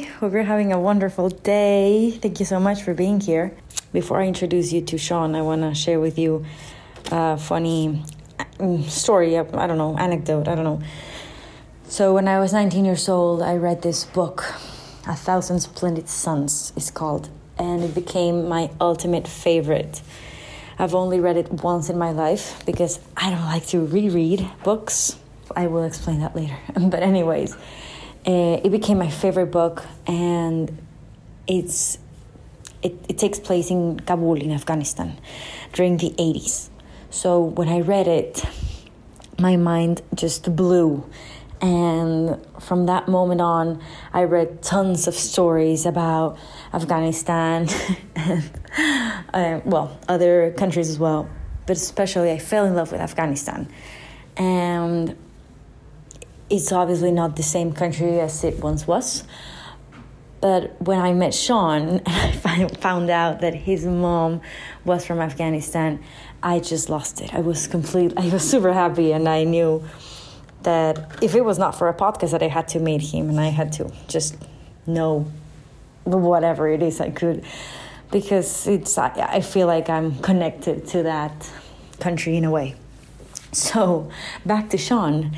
Hope you're having a wonderful day. Thank you so much for being here. Before I introduce you to Seán, I want to share with you a funny mm, story, I don't know, anecdote, I don't know. So, when I was 19 years old, I read this book, A Thousand Splendid Suns, it's called, and it became my ultimate favorite. I've only read it once in my life because I don't like to reread books. I will explain that later. but, anyways, uh, it became my favorite book, and it's it, it takes place in Kabul in Afghanistan during the 80s. So when I read it, my mind just blew. And from that moment on, I read tons of stories about Afghanistan and, uh, well, other countries as well. But especially, I fell in love with Afghanistan. And it's obviously not the same country as it once was. But when I met Seán and I found out that his mom was from Afghanistan, I just lost it. I was complete. I was super happy, and I knew that if it was not for a podcast, that I had to meet him and I had to just know whatever it is I could, because it's. I, I feel like I'm connected to that country in a way. So back to Seán.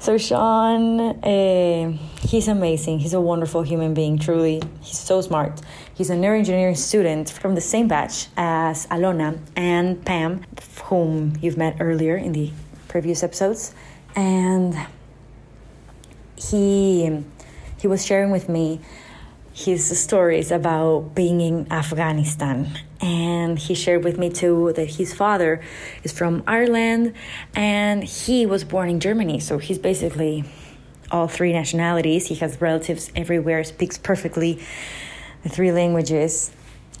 So Seán, uh, he's amazing. He's a wonderful human being. Truly, he's so smart. He's a neuroengineering student from the same batch as Alona and Pam, whom you've met earlier in the previous episodes, and he he was sharing with me his stories about being in Afghanistan. And he shared with me too that his father is from Ireland and he was born in Germany. So he's basically all three nationalities. He has relatives everywhere, speaks perfectly the three languages.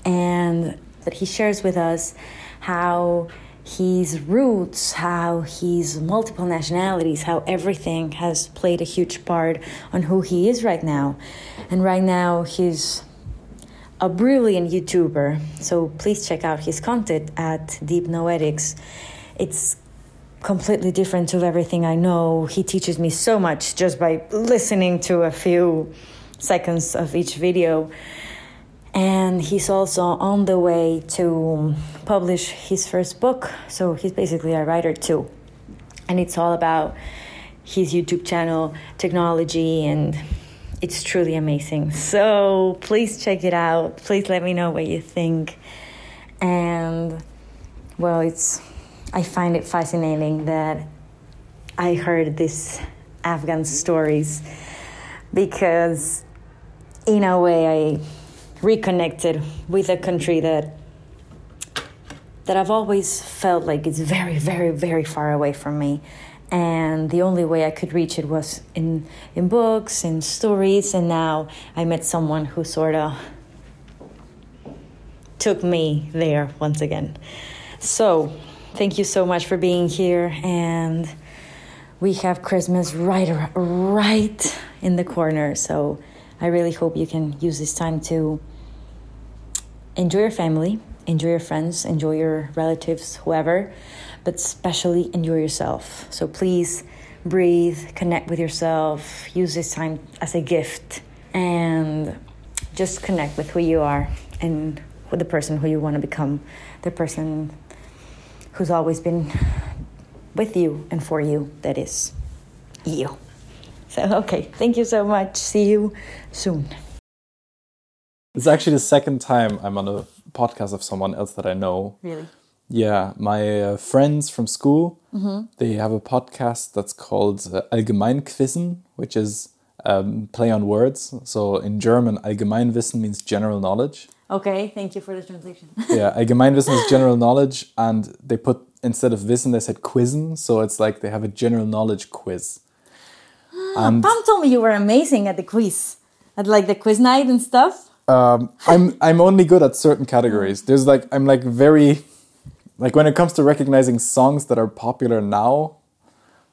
And that he shares with us how his roots, how his multiple nationalities, how everything has played a huge part on who he is right now. And right now, he's a brilliant YouTuber. So please check out his content at Deep Noetics. It's completely different to everything I know. He teaches me so much just by listening to a few seconds of each video and he's also on the way to publish his first book. So he's basically a writer too. And it's all about his youtube channel technology and it's truly amazing. So please check it out. Please let me know what you think. And well it's i find it fascinating that i heard these afghan stories because in a way i reconnected with a country that that I've always felt like it's very, very, very far away from me. And the only way I could reach it was in in books, in stories, and now I met someone who sort of took me there once again. So, thank you so much for being here and we have Christmas right right in the corner. So, I really hope you can use this time to enjoy your family, enjoy your friends, enjoy your relatives, whoever, but especially enjoy yourself. So please breathe, connect with yourself, use this time as a gift, and just connect with who you are and with the person who you want to become, the person who's always been with you and for you, that is you. So, okay, thank you so much. See you soon. It's actually the second time I'm on a podcast of someone else that I know. Really? Yeah, my uh, friends from school, mm-hmm. they have a podcast that's called uh, Allgemeinquizzen, which is um, play on words. So in German, Allgemeinwissen means general knowledge. Okay, thank you for the translation. yeah, Allgemeinwissen is general knowledge, and they put instead of wissen, they said quizzen. So it's like they have a general knowledge quiz. And Pam told me you were amazing at the quiz, at like the quiz night and stuff. Um, I'm I'm only good at certain categories. There's like I'm like very like when it comes to recognizing songs that are popular now,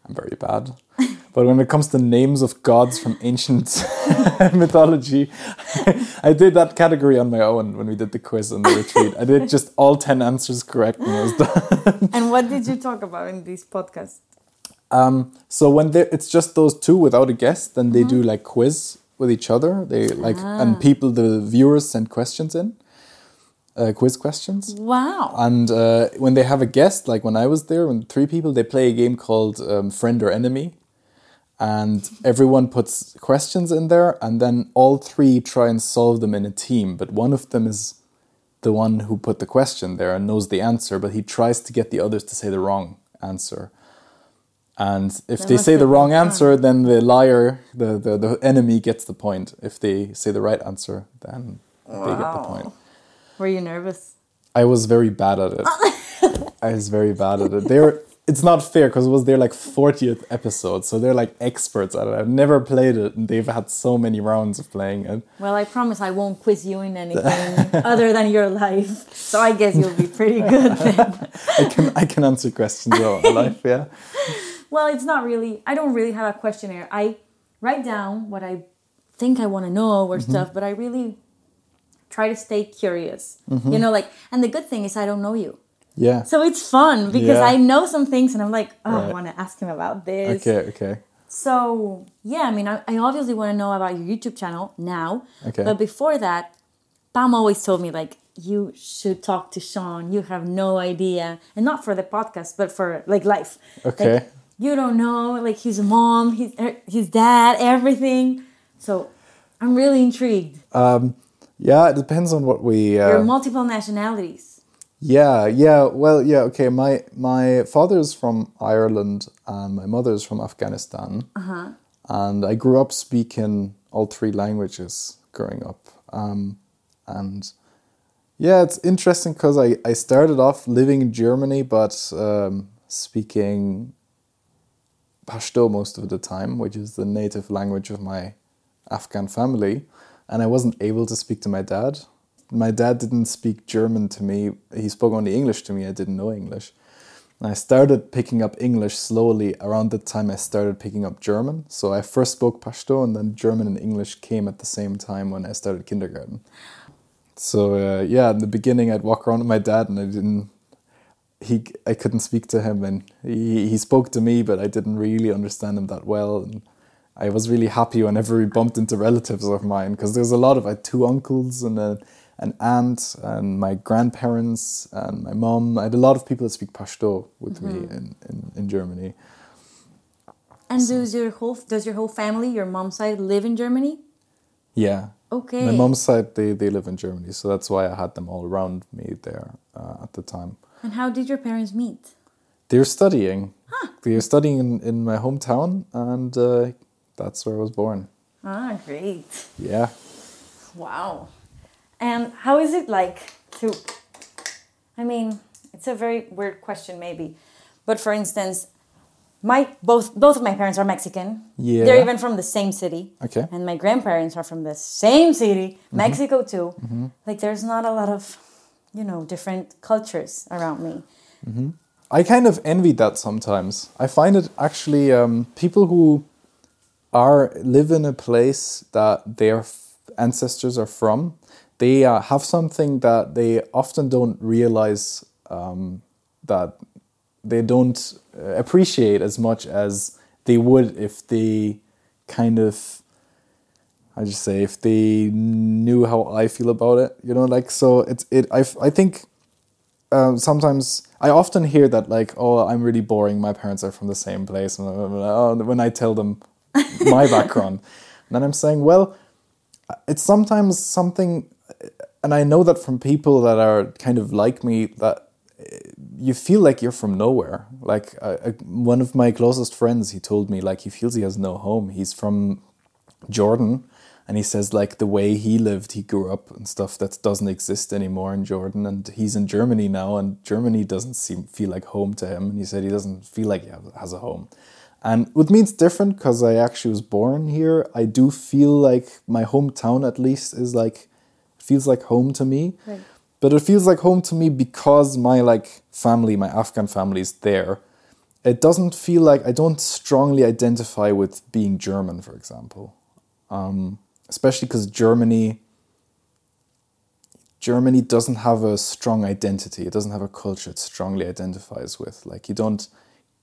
I'm very bad. But when it comes to names of gods from ancient mythology, I did that category on my own when we did the quiz on the retreat. I did just all 10 answers correct and I was done. and what did you talk about in this podcast? Um, so when it's just those two without a guest, then they mm-hmm. do like quiz with each other. They like and people, the viewers send questions in, uh, quiz questions. Wow. And uh, when they have a guest, like when I was there, when three people, they play a game called um, Friend or Enemy. And everyone puts questions in there, and then all three try and solve them in a team. But one of them is the one who put the question there and knows the answer, but he tries to get the others to say the wrong answer. And if That they say the wrong answer, then the liar, the, the, the enemy, gets the point. If they say the right answer, then they get the point. Were you nervous? I was very bad at it. I was very bad at it. They're it's not fair because it was their like 40th episode, so they're like experts at it. I've never played it, and they've had so many rounds of playing it. Well, I promise I won't quiz you in anything other than your life. So I guess you'll be pretty good then. I can I can answer questions about my life. Yeah, Well, it's not really. I don't really have a questionnaire. I write down what I think I want to know or mm-hmm. stuff, but I really try to stay curious. You mm-hmm. know, like, and the good thing is I don't know you, yeah. so it's fun because Yeah. I know some things, and I'm like, oh, I want to ask him about this. Okay, okay. So yeah, I mean, I, I obviously want to know about your YouTube channel now. Okay. But before that, Pam always told me like you should talk to Seán. You have no idea, and not for the podcast, but for like life. Okay. Like, you don't know like his mom, he's er, his dad, everything. So I'm really intrigued. Yeah, it depends on what we. Your Uh, multiple nationalities. yeah, yeah. Well, yeah. Okay. My my father's from Ireland and my mother's from Afghanistan. Uh-huh. And I grew up speaking all three languages growing up. Um, and yeah, it's interesting because I, I started off living in Germany, but um, speaking Pashto most of the time, which is the native language of my Afghan family. And I wasn't able to speak to my dad. My dad didn't speak German to me, he spoke only English to me. I didn't know English. And I started picking up English slowly around the time I started picking up German. So I first spoke Pashto, and then German and English came at the same time when I started kindergarten. So uh, yeah, in the beginning, I'd walk around with my dad, and I didn't. He, I couldn't speak to him, and he he spoke to me, but I didn't really understand him that well. And I was really happy whenever we bumped into relatives of mine, because there's a lot of I had two uncles and a, an aunt, and my grandparents and my mom. I had a lot of people that speak Pashto with me in, in, in Germany. And so. does your whole does your whole family, your mom's side, live in Germany? Yeah. Okay. My mom's side, they, they live in Germany, so that's why I had them all around me there uh, at the time. And how did your parents meet? They're studying. Huh. They're studying in, in my hometown, and uh, that's where I was born. Ah, great. Yeah. Wow. And how is it like to I mean, it's a very weird question maybe. But for instance, my both both of my parents are Mexican. Yeah. They're even from the same city. Okay. And my grandparents are from the same city, Mexico too. Like there's not a lot of, you know, different cultures around me. I kind of envy that sometimes. I find it actually um, people who are live in a place that their f- ancestors are from. They uh, have something that they often don't realize um, that they don't uh, appreciate as much as they would if they kind of I just say if they knew how I feel about it, you know, like so it's it I I think um, sometimes I often hear that like oh I'm really boring my parents are from the same place and oh, when I tell them my background. And then I'm saying well it's sometimes something and I know that from people that are kind of like me that uh, you feel like you're from nowhere. Like uh, one of my closest friends he told me like he feels he has no home. He's from Jordan and he says like the way he lived he grew up and stuff that doesn't exist anymore in Jordan. And he's in Germany now and Germany doesn't seem feel like home to him. And he said he doesn't feel like he has a home. And with me it's different because I actually was born here I do feel like my hometown at least is like feels like home to me. Right. but it feels like home to me because my like family my Afghan family is there. It doesn't feel like I don't strongly identify with being German, for example, um, especially because Germany Germany doesn't have a strong identity. It doesn't have a culture it strongly identifies with. Like you don't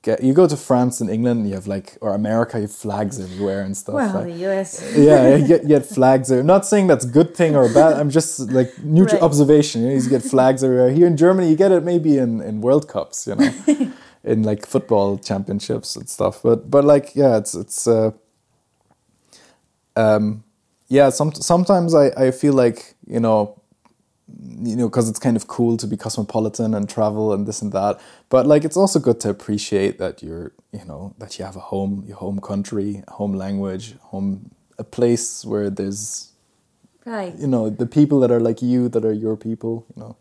get you go to France and England, you have like or America, you have flags everywhere and stuff. Well, like- the US. yeah, you get, you get flags there. I'm not saying that's a good thing or bad. I'm just like neutral Right. observation. You, know, you get flags everywhere. Here in Germany, you get it maybe in, in World Cups, you know, in like football championships and stuff. But but like yeah, it's it's uh, um, yeah. Some sometimes I I feel like you know you know, because it's kind of cool to be cosmopolitan and travel and this and that. But like, it's also good to appreciate that you're, you know, that you have a home, your home country, home language, home, a place where there's, Right. you know, the people that are like you, that are your people, you know.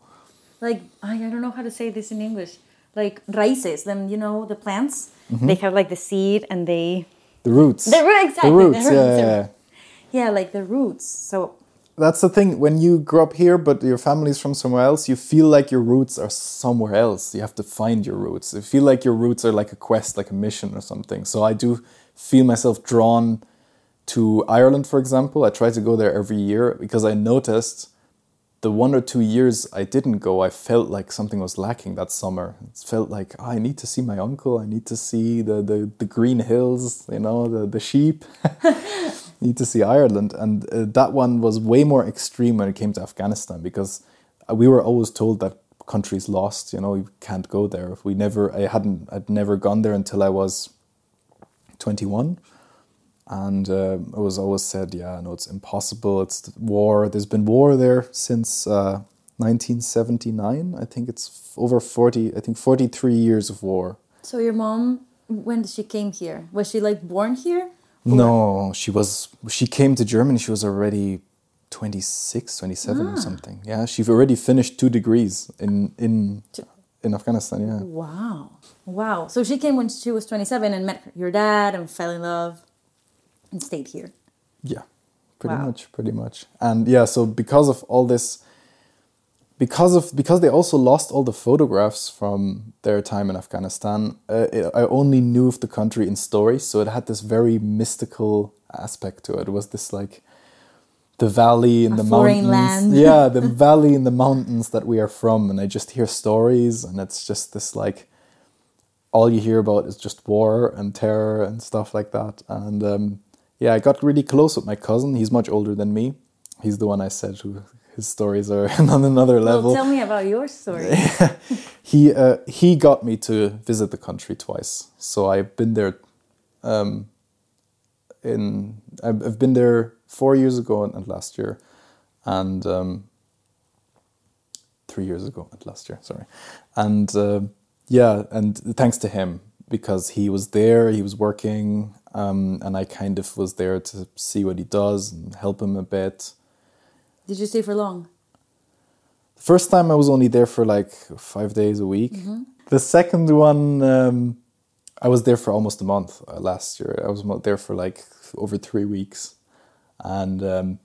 like I, I don't know how to say this in English. Like raíces, then you know the plants. Mm-hmm. They have like the seed and they The roots. the exactly The roots, the roots. yeah, yeah. Yeah, like the roots. So That's the thing. When you grow up here, but your family's from somewhere else, you feel like your roots are somewhere else. You have to find your roots. You feel like your roots are like a quest, like a mission or something. So I do feel myself drawn to Ireland, for example. I try to go there every year because I noticed the one or two years I didn't go, I felt like something was lacking that summer. It felt like "Ah, I need to see my uncle. I need to see the, the, the green hills, you know, the, the sheep. need to see Ireland. And uh, that one was way more extreme when it came to Afghanistan because uh, we were always told that country's lost. You know, you can't go there. We never. I hadn't. I'd never gone there until I was twenty one. And uh, it was always said, yeah, no, it's impossible. It's war. There's been war there since uh, 1979. I think it's over 40. I think 43 years of war. so your mom when she came here was she like born here? No, she was. She came to Germany. She was already 26, 27 or ah. something. Yeah, she already finished two degrees in in in Afghanistan. Yeah, Wow. Wow. So she came when she was 27 and met your dad and fell in love and stayed here. yeah, pretty Wow. much, pretty much. And yeah, so because of all this, because of because they also lost all the photographs from their time in Afghanistan, uh, I only knew of the country in stories. So it had this very mystical aspect to it. It was this like the valley in A the mountains. land. yeah, the valley in the mountains that we are from, and I just hear stories, and it's just this like all you hear about is just war and terror and stuff like that. And um, yeah, I got really close with my cousin. He's much older than me. He's the one I said who his stories are on another level. Well, tell me about your story. he uh, he got me to visit the country twice. So I've been there. Um, in I've, been there four years ago and, and last year, and um, three years ago and last year. Sorry, and uh, yeah, and thanks to him because he was there, he was working, um, and I kind of was there to see what he does and help him a bit. Did you stay for long? First time I was only there for like five days a week. The second one, um, I was there for almost a month uh, last year. I was there for like over three weeks, and um,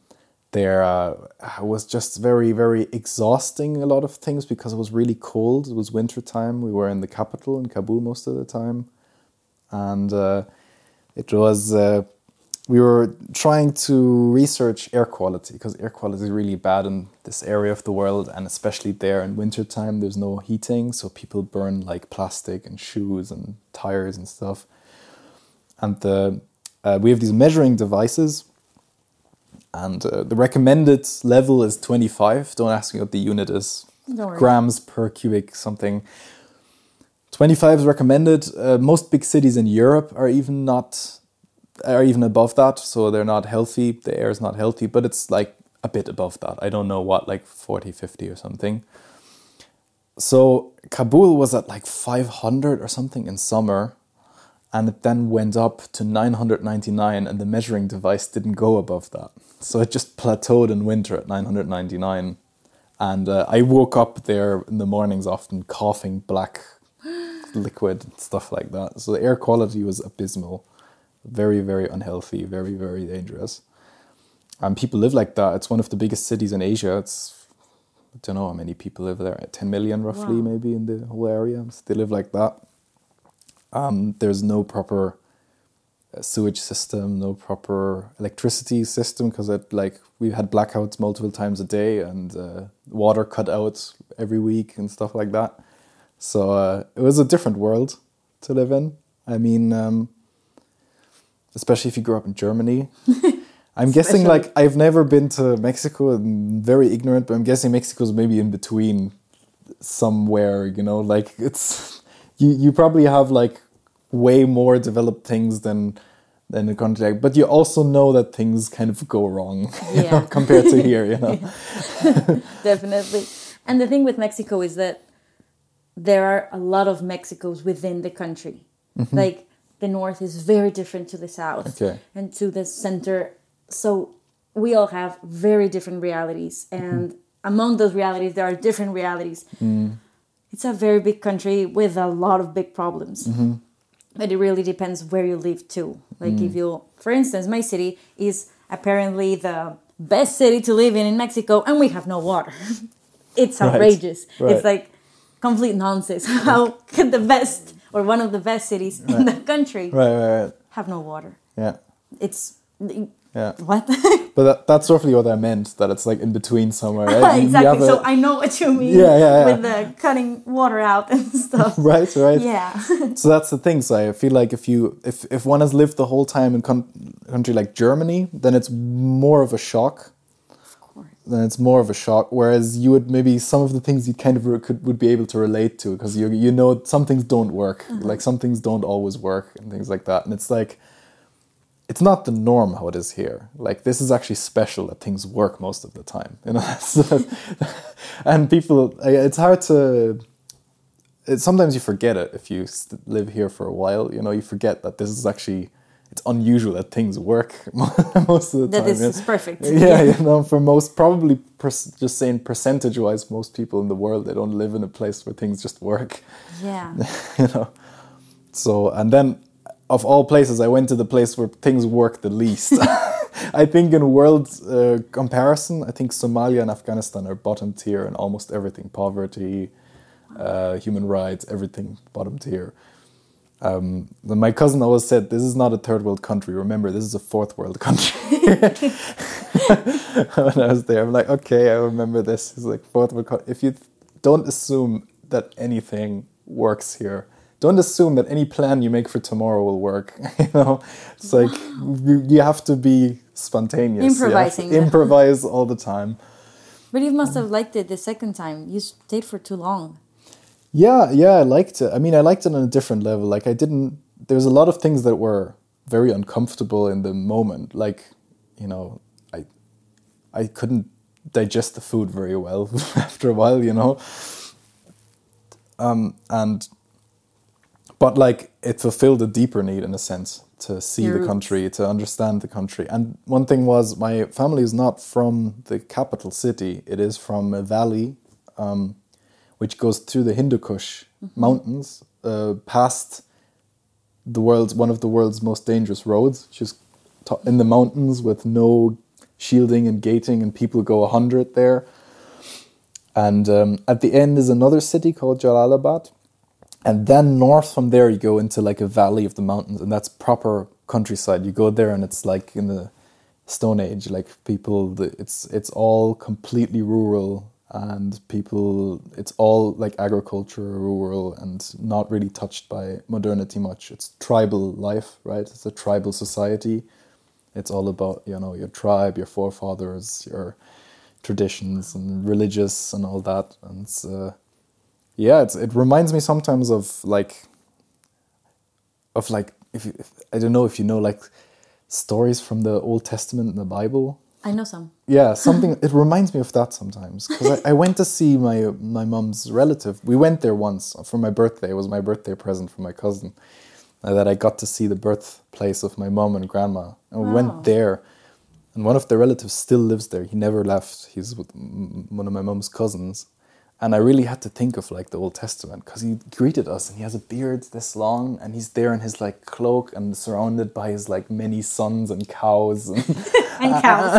there uh, I was just very very exhausting. A lot of things because it was really cold. It was winter time. We were in the capital in Kabul most of the time, and uh, it was. We were trying to research air quality because air quality is really bad in this area of the world and especially there in wintertime there's no heating so people burn like plastic and shoes and tires and stuff. And the, uh, we have these measuring devices and uh, the recommended level is 25 don't ask me what the unit is. Grams per cubic something. 25 is recommended. Uh, most big cities in europe are even not are even above that, so they're not healthy. The air is not healthy, but it's like a bit above that. I don't know what, like 40, 50 or something. So Kabul was at like 500 or something in summer, and it then went up to 999, and the measuring device didn't go above that. So it just plateaued in winter at 999. And uh, I woke up there in the mornings often coughing black liquid and stuff like that. So the air quality was abysmal very very unhealthy very very dangerous. And people live like that. It's one of the biggest cities in asia. It's i don't know how many people live there. 10 million roughly Wow. maybe in the whole area. So they live like that. Um, there's no proper uh, sewage system no proper electricity system because it like we've had blackouts multiple times a day and uh, water cut out every week and stuff like that. So uh, it was a different world to live in. I mean, um, especially if you grew up in Germany. I'm guessing like I've never been to Mexico. I'm very ignorant, but I'm guessing Mexico's maybe in between somewhere. You know, like it's you. You probably have like way more developed things than than the country like. But you also know that things kind of go wrong you know, compared to here. You know. Definitely. And the thing with Mexico is that there are a lot of Mexicos within the country. Mm-hmm. Like the north is very different to the south Okay. and to the center. So we all have very different realities. Mm-hmm. And among those realities, there are different realities. Mm. It's a very big country with a lot of big problems. Mm-hmm. But it really depends where you live too. Like if mm. you, for instance, my city is apparently the best city to live in in Mexico, and we have no water. it's Right. outrageous. Right. It's like complete nonsense. How could the best or one of the best cities in the country Right, right, right. have no water? Yeah, It's yeah. what But that, that's roughly what I meant. That it's like in between somewhere. Right? Exactly. a- So I know what you mean. Yeah, yeah, yeah. With the cutting water out and stuff. right, right. Yeah. So that's the thing. So I feel like if you if if one has lived the whole time in con- country like Germany, then it's more of a shock. Then it's more of a shock. Whereas you would maybe some of the things you kind of could would be able to relate to because you you know some things don't work. Mm-hmm. Like some things don't always work and things like that. And it's like it's not the norm how it is here. Like this is actually special that things work most of the time. You know, and people, it's hard to. It, sometimes you forget it if you st- live here for a while. You know, you forget that this is actually it's unusual that things work most of the That time. this yeah. is perfect. Yeah, you know, for most, probably per- just saying percentage wise, most people in the world they don't live in a place where things just work Yeah. you know. So and then of all places, I went to the place where things work the least. I think in world uh, comparison, I think Somalia and Afghanistan are bottom tier in almost everything: poverty, uh, human rights, everything bottom tier. Um, my cousin always said, "This is not a third world country. Remember, this is a fourth world country." when I was there, I'm like, "Okay, I remember this." It's like fourth world. Co- if you don't assume that anything works here, don't assume that any plan you make for tomorrow will work. you know, it's like you, you have to be spontaneous. Improvising. improvise all the time. But you must have liked it the second time. You stayed for too long. Yeah, yeah, I liked it. I mean, I liked it on a different level. Like, I didn't. There was a lot of things that were very uncomfortable in the moment. Like, you know, I, I couldn't digest the food very well after a while. You know, um, and, but like it fulfilled a deeper need in a sense to see Your the roots. country, to understand the country. And one thing was, my family is not from the capital city. It is from a valley um, which goes through the Hindu Kush mountains, uh, past the world's one of the world's most dangerous roads, just to- in the mountains with no shielding and gating, and people go a hundred there. And um, at the end is another city called Jalalabad, and then north from there you go into like a valley of the mountains, and that's proper countryside. You go there, and it's like in the Stone Age, like people. The, it's it's all completely rural, and people. It's all like agriculture, rural, and not really touched by modernity much. It's tribal life, right? It's a tribal society. It's all about you know your tribe, your forefathers, your traditions and religious and all that. And uh, yeah, it reminds me sometimes of like of like if, you, if I don't know if you know like stories from the Old Testament and the Bible. I know some. Yeah, something. it reminds me of that sometimes because I, I went to see my my mom's relative. We went there once for my birthday. It was my birthday present from my cousin. uh, that I got to see the birthplace of my mom and grandma, and we Wow. went there. And one of the relatives still lives there. He never left. He's with one of my mom's cousins. And I really had to think of like the Old Testament because he greeted us and he has a beard this long and he's there in his like cloak and surrounded by his like many sons and cows and And cows.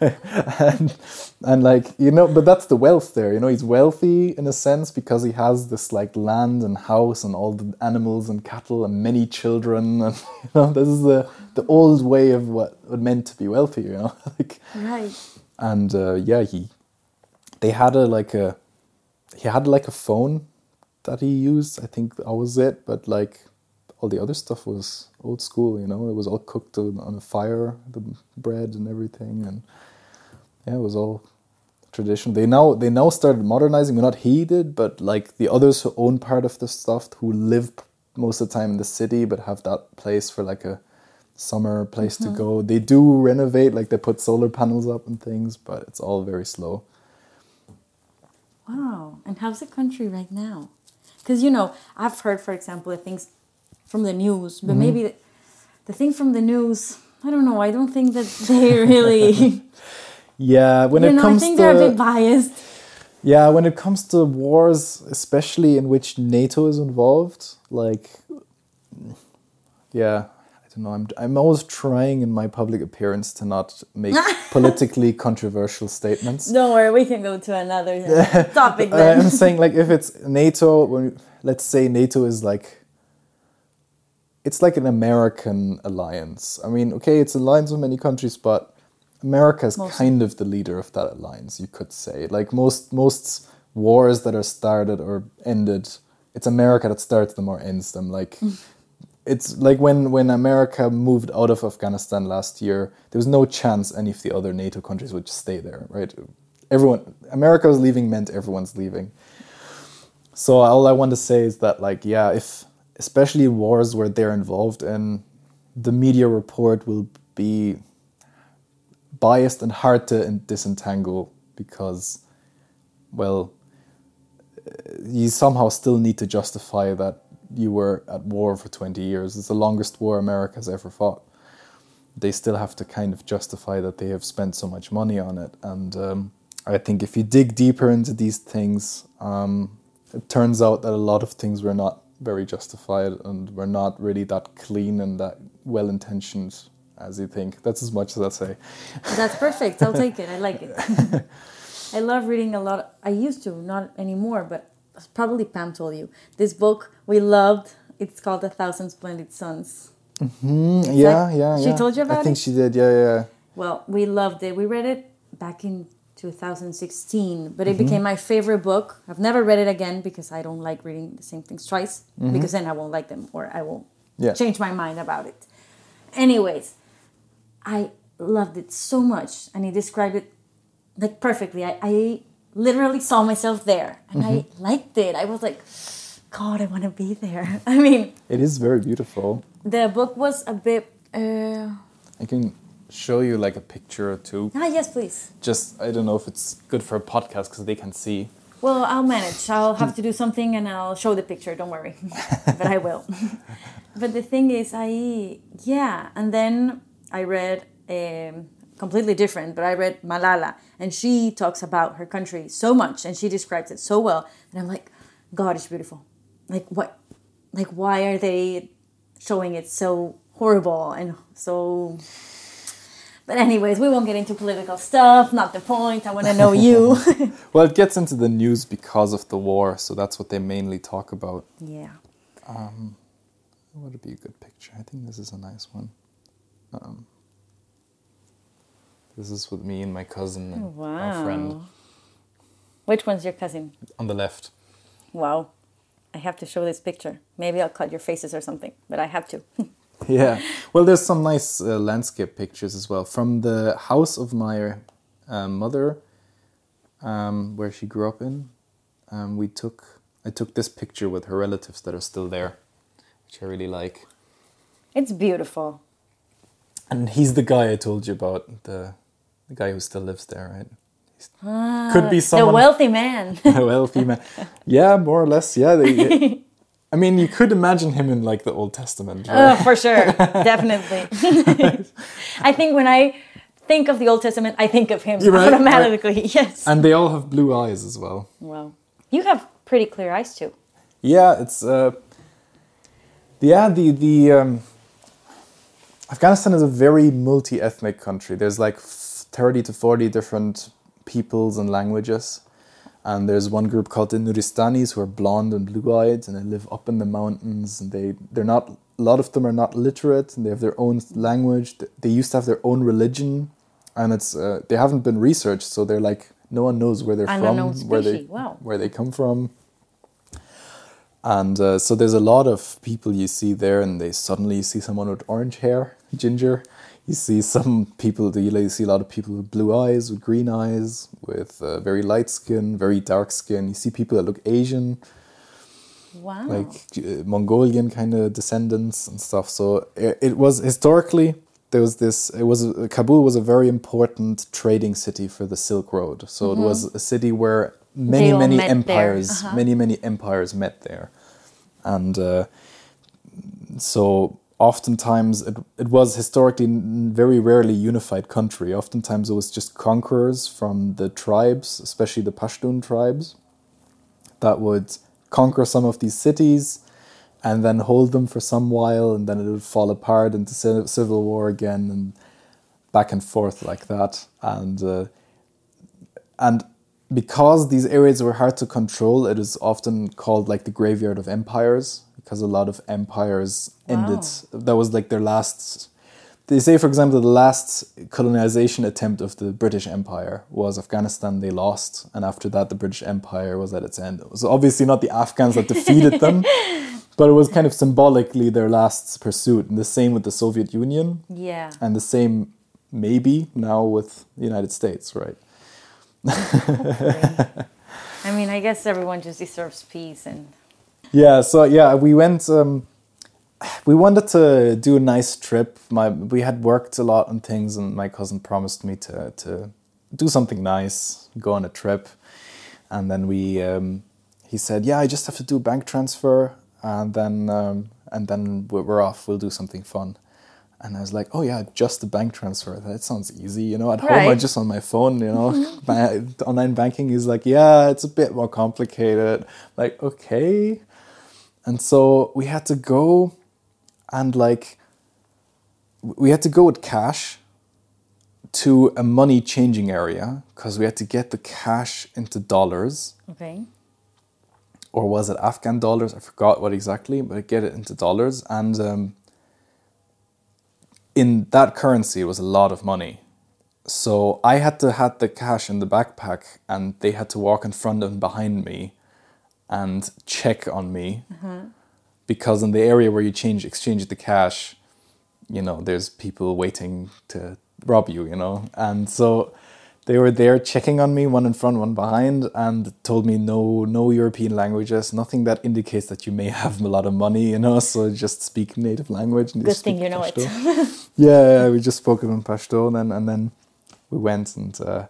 and, and like you know but that's the wealth there you know he's wealthy in a sense because he has this like land and house and all the animals and cattle and many children and you know this is the the old way of what it meant to be wealthy you know like right. and uh, yeah he they had a like a he had like a phone that he used. I think that was it. But like all the other stuff was old school. You know, it was all cooked on, a fire, the bread and everything, and yeah, it was all tradition. They now they now started modernizing. Well, not he did, but like the others who own part of the stuff, who live most of the time in the city, but have that place for like a summer place to mm-hmm. go. They do renovate, like they put solar panels up and things, but it's all very slow. Wow. And how's the country right now? Because, you know, I've heard, for example, the things from the news, but mm-hmm. maybe the, the thing from the news, I don't know, I don't think that they really, Yeah, when you it know, I comes think to they're a bit biased. Yeah, when it comes to wars, especially in which NATO is involved, like, yeah, I don't know. I'm I'm always trying in my public appearance to not make politically controversial statements. Don't worry, we can go to another topic then. I'm saying like if it's NATO, when let's say NATO is like, it's like an American alliance. I mean, okay, it's an alliance of many countries, but America is kind of the leader of that alliance. You could say like most most wars that are started or ended, it's America that starts them or ends them. Like. Mm. It's like when, when America moved out of Afghanistan last year, there was no chance any of the other NATO countries would stay there, right? Everyone, America was leaving meant everyone's leaving. So all I want to say is that, like, yeah, if especially wars where they're involved in, the media report will be biased and hard to disentangle because, well, you somehow still need to justify that you were at war for 20 years. It's the longest war America's ever fought. They still have to kind of justify that they have spent so much money on it. And um, I think if you dig deeper into these things, um, it turns out that a lot of things were not very justified and were not really that clean and that well intentioned as you think. That's as much as I'll say. That's perfect. I'll take it. I like it. I love reading a lot. I used to, not anymore, but probably Pam told you. This book we loved. It's called A Thousand Splendid Suns. Mm, yeah, like- yeah, she yeah. told you about it. I think it? she did. Yeah, yeah. Well, we loved it. We read it back in 2016, but Mm-hmm. it became my favorite book. I've never read it again because I don't like reading the same things twice because then I won't like them or I won't Mm-hmm. Yeah. change my mind about it. Anyways, I loved it so much and he described it like perfectly. I, I literally saw myself there and I Mm-hmm. liked it. I was like, God, I want to be there. I mean, It is very beautiful. the book was a bit. Uh, I can show you like a picture or two. ah, yes, please. Just I don't know if it's good for a podcast because they can see. Well, I'll manage. I'll have to do something and I'll show the picture. Don't worry. but I will. but the thing is, I, yeah. And then I read um, completely different, but I read Malala and she talks about her country so much and she describes it so well. And I'm like, God is beautiful. Like, what? Like, why are they showing it so horrible and so. But, anyways, we won't get into political stuff. Not the point. I want to know you. Well, it gets into the news because of the war, so that's what they mainly talk about. yeah. Um, What would be a good picture? I think this is a nice one. Um, this is with me and my cousin and our friend Which one's your cousin? on the left. Wow. I have to show this picture. Maybe I'll cut your faces or something, but I have to. Yeah. Well, there's some nice uh, landscape pictures as well from the house of my uh, mother, um, where she grew up in. Um, we took I took this picture with her relatives that are still there, which I really like. it's beautiful. And he's the guy I told you about the the guy who still lives there, right? He's, could be The someone wealthy man. a wealthy man. Yeah, more or less. Yeah. They, I mean, you could imagine him in like the Old Testament, right? oh, for sure. Definitely. I think when I think of the Old Testament, I think of him right, automatically. Yes. and they all have blue eyes as well. Wow. You have pretty clear eyes too. Yeah, it's uh, yeah the the um, Afghanistan is a very multi-ethnic country. There's like thirty to forty different peoples and languages, and there's one group called the Nuristanis who are blonde and blue-eyed, and they live up in the mountains. And they they're not a lot of them are not literate, and they have their own language. They used to have their own religion, and it's uh, they haven't been researched, so they're like no one knows where they're from, where they wow. where they come from. And uh, so there's a lot of people you see there, and they suddenly you see someone with orange hair, ginger. You see some people, you see a lot of people with blue eyes, with green eyes, with uh, very light skin, very dark skin. You see people that look Asian, Wow. like uh, Mongolian kind of descendants and stuff. So it, it was historically there was this. It was Kabul was a very important trading city for the Silk Road. So it was a city where many many empires, Uh-huh. many many empires met there, and uh, so oftentimes it, it was historically very rarely unified country. Oftentimes it was just conquerors from the tribes, especially the Pashtun tribes, that would conquer some of these cities and then hold them for some while, and then it would fall apart into civil war again, and back and forth like that. And uh, and because these areas were hard to control, it is often called like the graveyard of empires because a lot of empires ended. That was like their last. They say, for example, the last colonization attempt of the British Empire was Afghanistan. They lost, and after that, the British Empire was at its end. It was obviously not the Afghans that defeated them, but it was kind of symbolically their last pursuit. And the same with the Soviet Union, Yeah. and the same maybe now with the United States, right? I mean, I guess everyone just deserves peace and Yeah, so yeah, we went. Um, we wanted to do a nice trip. My we had worked a lot on things, and my cousin promised me to to do something nice, go on a trip, and then we. Um, he said, "Yeah, I just have to do a bank transfer, and then um, and then we're off. We'll do something fun." And I was like, "Oh yeah, just a bank transfer. That sounds easy, you know. At home, I Right. just on my phone, you know, ba- online banking." is like, "Yeah, it's a bit more complicated." Like, okay. And so we had to go and like we had to go with cash to a money changing area because we had to get the cash into dollars okay. or was it Afghan dollars? I forgot what exactly, but get it into dollars. And um, in that currency, it was a lot of money. So I had to had the cash in the backpack, and they had to walk in front and behind me, and check on me, because in the area where you change exchange the cash, you know, there's people waiting to rob you, you know, and so they were there checking on me, one in front, one behind, and told me no, no European languages, nothing that indicates that you may have a lot of money, you know. So just speak native language. And Good thing you know it. Pashto. yeah, yeah, we just spoke in Pashto, and then and then we went and uh,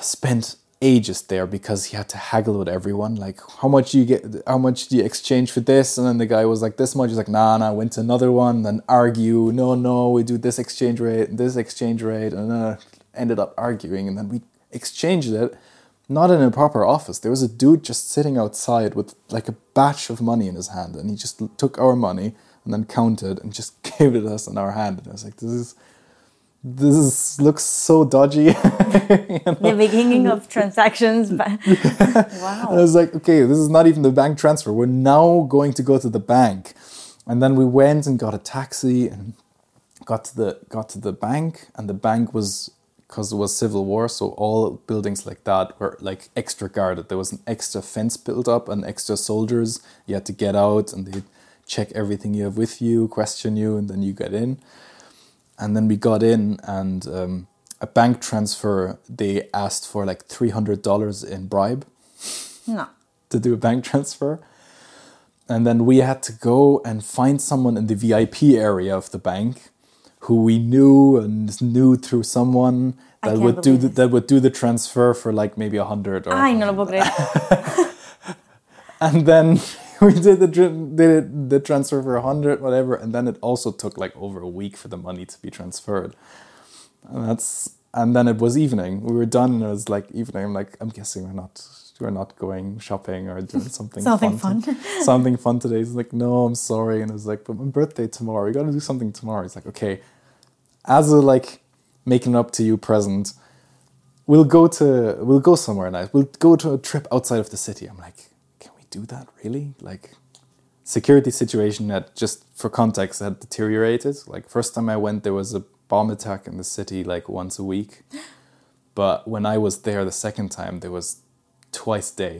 spent ages there because he had to haggle with everyone. Like, how much do you get? How much do you exchange for this? And then the guy was like, this much. He's like, nah, nah. Went to another one, then argue. No, no, we do this exchange rate, this exchange rate, and uh, ended up arguing. And then we exchanged it, not in a proper office. There was a dude just sitting outside with like a batch of money in his hand, and he just took our money and then counted and just gave it us in our hand. And I was like, this is. This is, looks so dodgy. The beginning of transactions. But And I was like, okay, this is not even the bank transfer. We're now going to go to the bank. And then we went and got a taxi and got to the got to the bank. And the bank was because it was civil war, so all buildings like that were like extra guarded. There was an extra fence built up and extra soldiers. You had to get out and they check everything you have with you, question you, and then you get in. And then we got in and um, a bank transfer, they asked for like $300 in bribe No. to do a bank transfer. And then we had to go and find someone in the VIP area of the bank who we knew and knew through someone that would do the, that would do the transfer for like maybe a hundred or Ay, no lo puedo creer. and then we did the did it, the transfer for a hundred whatever and then it also took like over a week for the money to be transferred. And that's and then it was evening. We were done and it was like evening. I'm like i'm guessing we're not we're not going shopping or doing something Something fun, to- something fun today. He's like no i'm sorry. And it's like but my birthday tomorrow we gotta do something tomorrow. He's like okay as a like making up to you present we'll go to we'll go somewhere nice. We'll go to a trip outside of the city. I'm like do that really like security situation had just for context had deteriorated like first time i went there was a bomb attack in the city like once a week but when i was there the second time there was twice a day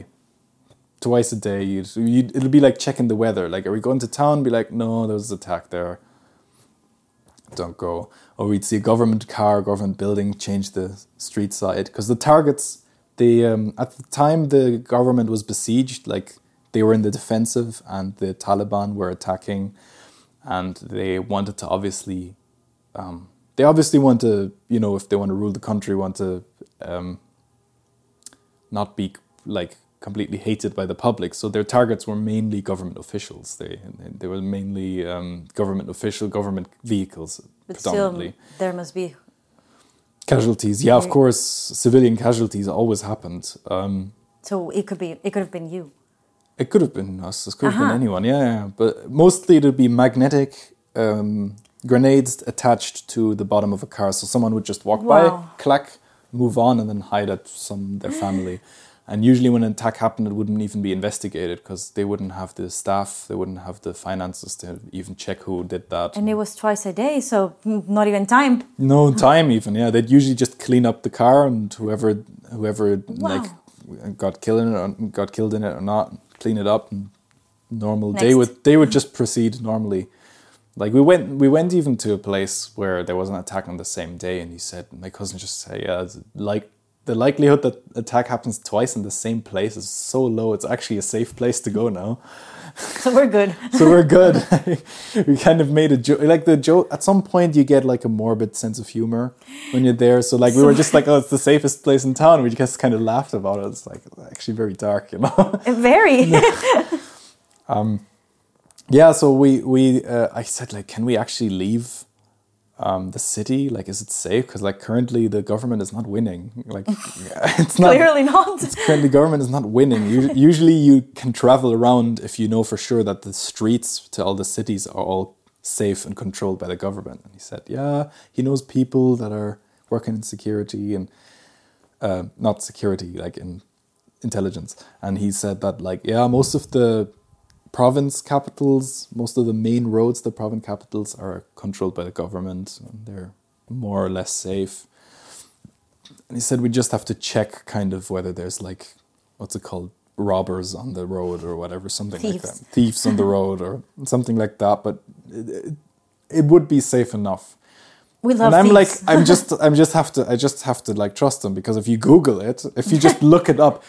twice a day. You'd, you'd, it'll be like checking the weather. Like, are we going to town? Be like, no, there was an attack there. Don't go. Or we'd see a government car, government building, change the street side because the targets. They um, at the time the government was besieged, like they were in the defensive, and the Taliban were attacking, and they wanted to obviously. Um, they obviously want to, you know, if they want to rule the country, want to um, not be like completely hated by the public. So their targets were mainly government officials. They they were mainly um, government official, government vehicles But predominantly. still, there must be. Casualties, yeah, of course, civilian casualties always happened. Um, So it could be. It could have been you. It could have been us, it could have Uh-huh. been anyone, yeah, yeah. But mostly it'd be magnetic um, grenades attached to the bottom of a car. So someone would just walk Wow. by, clack, move on, and then hide at some their family. And usually, when an attack happened, it wouldn't even be investigated because they wouldn't have the staff, they wouldn't have the finances to even check who did that. And it was twice a day, so not even time. No time even, yeah. They'd usually just clean up the car and whoever whoever like got killed in it or got killed in it or not, clean it up and normal they Next. would they would just proceed normally. Like we went we went even to a place where there was an attack on the same day and he said my cousin just said, Yeah, like the likelihood that attack happens twice in the same place is so low. It's actually a safe place to go now So we're good. so we're good. we kind of made a joke. Like the joke. At some point, you get like a morbid sense of humor when you're there. So like we were just like, oh, it's the safest place in town. We just kind of laughed about it. It's like actually very dark, you know. Very. yeah. So we we uh, I said like, can we actually leave? Um, the city, like, is it safe? Because like currently the government is not winning. Like, it's not Clearly not. currently government is not winning. Us- Usually you can travel around if you know for sure that the streets to all the cities are all safe and controlled by the government. And he said, yeah, he knows people that are working in security and uh, not security, like in intelligence. And he said that like, yeah, most of the province capitals, most of the main roads, the province capitals are controlled by the government. And they're more or less safe. And he said we just have to check kind of whether there's like what's it called robbers on the road or whatever something like that thieves on the road or something like that but it, it, it would be safe enough We love and i'm like i'm just i'm just have to i just have to like trust them because if you google it if you just look it up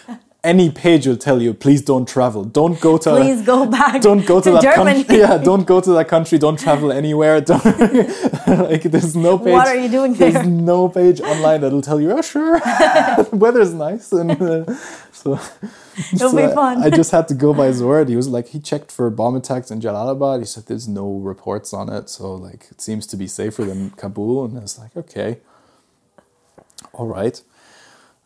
any page will tell you please don't travel. Don't go to Please go back. don't go to, to that Germany. country yeah don't go to that country. Don't travel anywhere. Don't like there's no page. What are you doing there? there's no page online that'll tell you oh sure. Weather's nice and uh, so It'll so be I- fun. I, just had to go by his word. He was like he checked for bomb attacks in Jalalabad. He said there's no reports on it. So like it seems to be safer than Kabul. And I was like okay. All right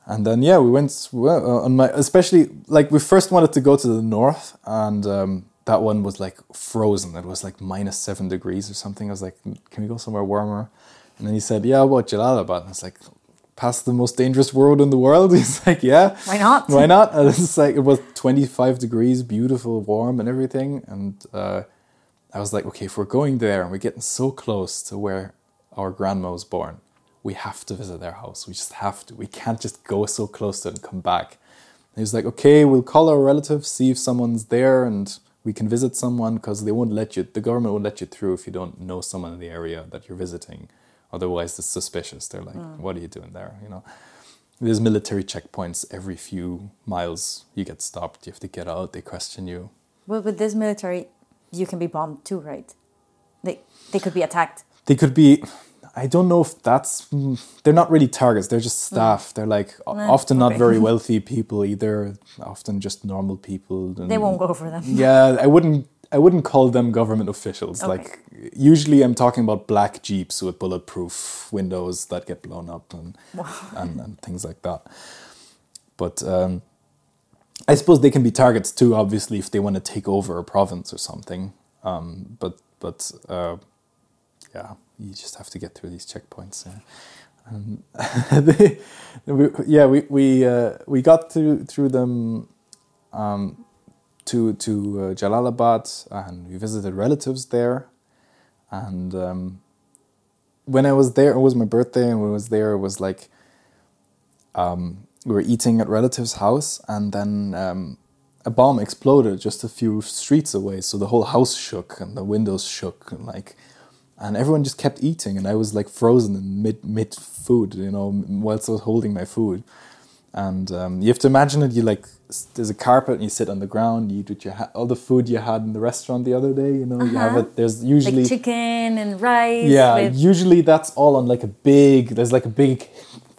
and then yeah we went well, uh, on my especially like we first wanted to go to the north and um, that one was like frozen. It was like minus seven degrees or something. I was like can we go somewhere warmer? And then he said yeah what jalalabad and i was like past the most dangerous road in the world? He's like yeah. Why not? why not? And it's like it was 25 degrees beautiful warm and everything. And uh, i was like okay if we're going there and we're getting so close to where our grandma was born we have to visit their house. We just have to. We can't just go so close to it and come back. And he was like okay we'll call our relatives see if someone's there and we can visit someone because they won't let you the government won't let you through if you don't know someone in the area that you're visiting. Otherwise it's suspicious. They're like mm. what are you doing there? You know? There's military checkpoints every few miles. You get stopped. You have to get out. They question you. Well, with this military, you can be bombed too, right? They they could be attacked. they could be i don't know if that's mm, they're not really targets they're just staff. They're like Nah, often not very wealthy people either often just normal people. And- They won't go for them. yeah i wouldn't i wouldn't call them government officials. Okay. like usually i'm talking about black jeeps with bulletproof windows that get blown up and and, and things like that. But um I suppose they can be targets too, obviously, if they want to take over a province or something. Um, but but uh, yeah, you just have to get through these checkpoints. Yeah, um, we, yeah, we we uh, we got through through them um, to to uh, Jalalabad, and we visited relatives there. And um, when I was there, it was my birthday, and when I was there, it was like um, we were eating at relatives' house, and then um, a bomb exploded just a few streets away, so the whole house shook and the windows shook and like, and everyone just kept eating, and I was like frozen in mid mid food, you know, whilst I was holding my food, and um, you have to imagine it. You like there's a carpet and you sit on the ground. You eat what you ha- all the food you had in the restaurant the other day. You know, you have Uh-huh. it. There's usually Like chicken and rice. yeah, with- usually that's all on like a big. There's like a big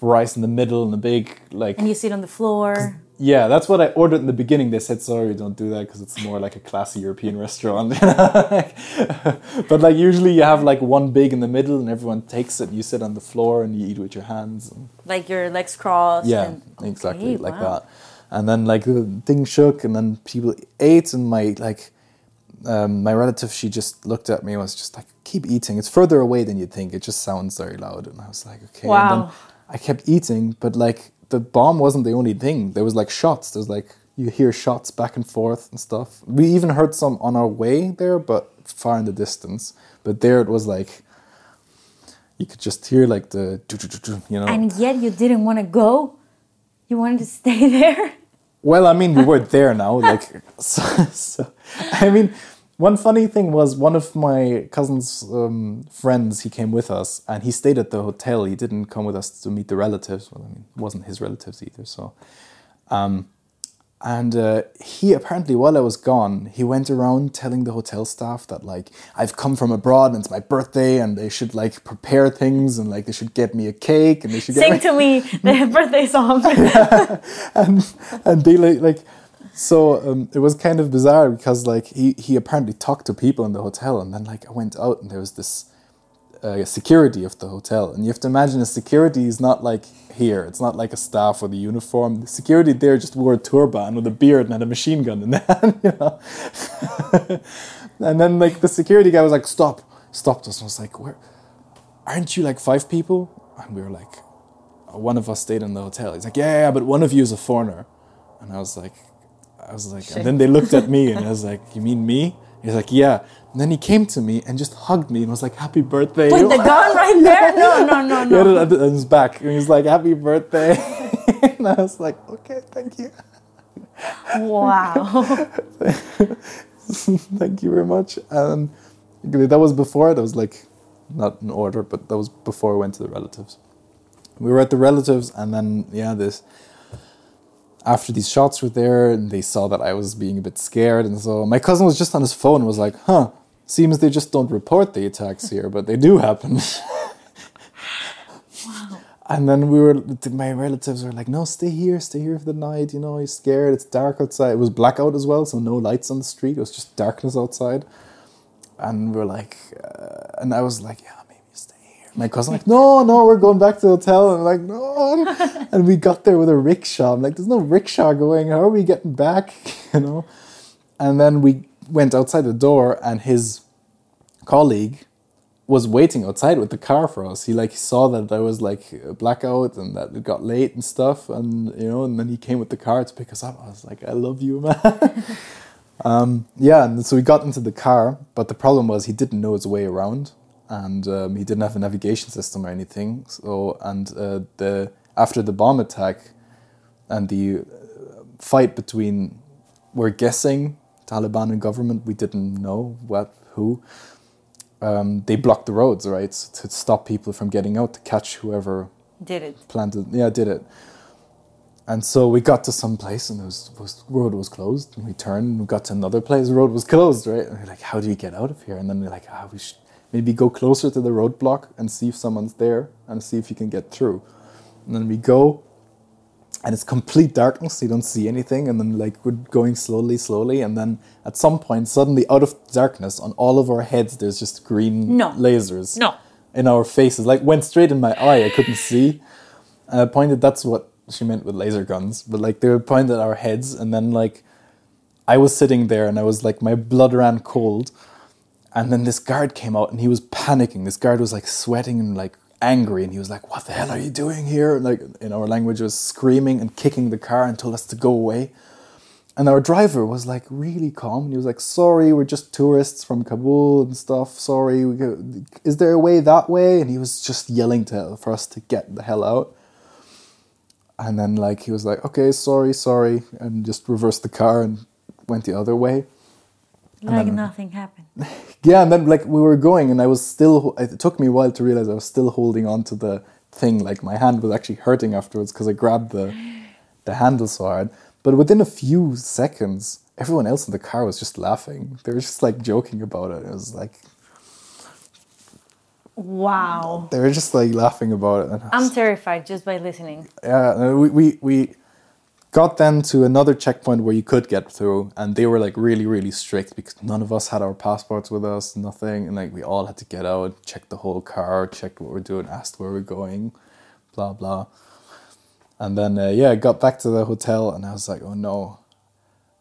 rice in the middle and a big like. and you sit on the floor. Yeah, that's what I ordered in the beginning. They said, "Sorry, don't do that because it's more like a classy European restaurant." but like usually you have like one big in the middle and everyone takes it. And you sit on the floor and you eat with your hands. And, Like your legs crossed. yeah, and, exactly Okay, like wow. that. And then like the thing shook and then people ate and my like um, my relative she just looked at me and was just like keep eating. It's further away than you think. It just sounds very loud and I was like okay. Wow. I kept eating, but like the bomb wasn't the only thing. There was like shots. There's like you hear shots back and forth and stuff. We even heard some on our way there, but far in the distance. But there it was like you could just hear like the you know. And yet you didn't want to go. You wanted to stay there. Well, I mean, we were there now. Like, so, so, I mean, one funny thing was one of my cousin's um, friends. He came with us, and he stayed at the hotel. He didn't come with us to meet the relatives. Well, I mean, it wasn't his relatives either. So, um, and uh, he apparently, while I was gone, he went around telling the hotel staff that like I've come from abroad and it's my birthday, and they should like prepare things and like they should get me a cake and they should get Sing to me the birthday song. and and they like like so um, it was kind of bizarre because like he he apparently talked to people in the hotel and then like I went out and there was this uh, security of the hotel. And you have to imagine the security is not like here. It's not like a staff with a uniform. The security there just wore a turban with a beard and had a machine gun in their hand you know? And then like the security guy was like stop stopped us and was like where aren't you like five people? And we were like one of us stayed in the hotel. He's like, yeah, yeah, but one of you is a foreigner. And I was like, I was like, and then they looked at me and I was like, you mean me? He's like, yeah. And then he came to me and just hugged me and was like, happy birthday. With the gun right there? No, no, no, He no. it on his back and he was like, happy birthday. and I was like, okay, thank you. Wow. thank you very much. And that was before, that was like, not in order, but that was before I went to the relatives. We were at the relatives, and then, yeah, this, after these shots were there, and they saw that I was being a bit scared, and so my cousin was just on his phone and was like, huh, seems they just don't report the attacks here, but they do happen. And then we were, my relatives were like, no, stay here, stay here for the night. You know, he's scared. It's dark outside. It was blackout as well, so no lights on the street. It was just darkness outside. And we are like, uh, and I was like, yeah, maybe stay here. My cousin like, no, no, we're going back to the hotel. And I'm like, no. and we got there with a rickshaw. I'm like, there's no rickshaw going. How are we getting back? You know. And then we went outside the door, and his colleague was waiting outside with the car for us. He like saw that there was like a blackout and that it got late and stuff, and you know, and then he came with the car to pick us up. I was like, I love you, man. um, yeah, and so we got into the car, but the problem was he didn't know his way around, and um, he didn't have a navigation system or anything. So, and uh, the after the bomb attack and the uh, fight between, we're guessing Taliban and government. We didn't know what who um, they blocked the roads, right, to stop people from getting out to catch whoever Did it. planted. Yeah, did it. And so we got to some place and the was, was, road was closed. And we turned and we got to another place, the road was closed, right? And we're like, how do you get out of here? And then we're like, ah, we should maybe go closer to the roadblock and see if someone's there and see if you can get through. And then we go and it's complete darkness, you don't see anything. And then like we're going slowly, slowly. And then at some point, suddenly out of darkness on all of our heads, there's just green No. lasers No. in our faces. Like went straight in my eye. I couldn't see. And I pointed. That's what she meant with laser guns. But like they were pointed at our heads, and then like I was sitting there, and I was like my blood ran cold. And then this guard came out, and he was panicking. This guard was like sweating and like angry, and he was like, "What the hell are you doing here?" Like in our language, was screaming and kicking the car and told us to go away. And our driver was like really calm. And he was like, "Sorry, we're just tourists from Kabul and stuff. Sorry, is there a way that way?" And he was just yelling to for us to get the hell out. And then like he was like, "Okay, sorry, sorry," and just reversed the car and went the other way. Like nothing happened. Yeah, and then like we were going, and I was still. It took me a while to realize I was still holding on to the thing. Like my hand was actually hurting afterwards because I grabbed the the handle so hard. But within a few seconds, everyone else in the car was just laughing. They were just like joking about it. It was like Wow. they were just like laughing about it. And I was- I'm terrified just by listening. yeah, we, we we got then to another checkpoint where you could get through, and they were like really really strict because none of us had our passports with us, nothing, and like we all had to get out, check the whole car, check what we're doing, asked where we're going, blah blah. And then uh, yeah, got back to the hotel, and I was like, oh no,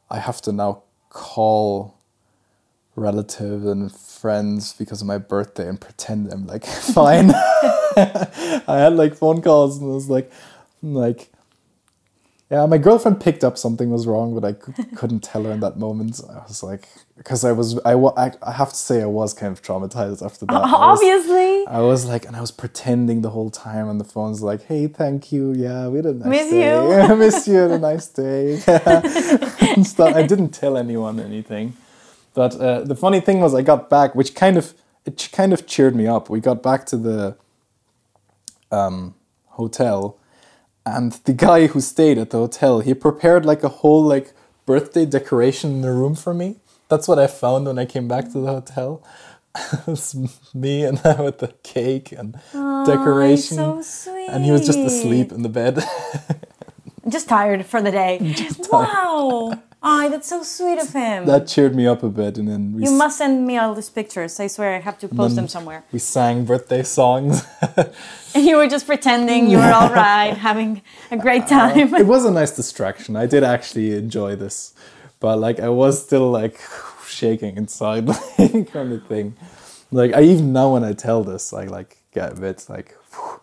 I have to now call relatives and friends because of my birthday and pretend I'm like fine. I had like phone calls and I was like, like, yeah, my girlfriend picked up something was wrong, but I c- couldn't tell her in that moment. I was like, because I was, I, wa- I, I have to say, I was kind of traumatized after that. I was- Obviously. I was like, and I was pretending the whole time on the phones, like, "Hey, thank you, yeah, we had a nice Miss day. you." I miss you, had a nice day." and stuff. I didn't tell anyone anything, but uh, the funny thing was, I got back, which kind of it kind of cheered me up. We got back to the um, hotel, and the guy who stayed at the hotel, he prepared like a whole like birthday decoration in the room for me. That's what I found when I came back to the hotel. it's me and with the cake and decoration. so sweet. And he was just asleep in the bed. Just tired for the day. Wow. Oh, that's so sweet of him. that cheered me up a bit, and then we you must send me all these pictures. I swear I have to post them somewhere. we sang birthday songs. And you were just pretending you were all right, having a great time. it was a nice distraction. I did actually enjoy this, but like I was still like shaking inside, like kind of thing. Like I even now when I tell this, I like get a bit like.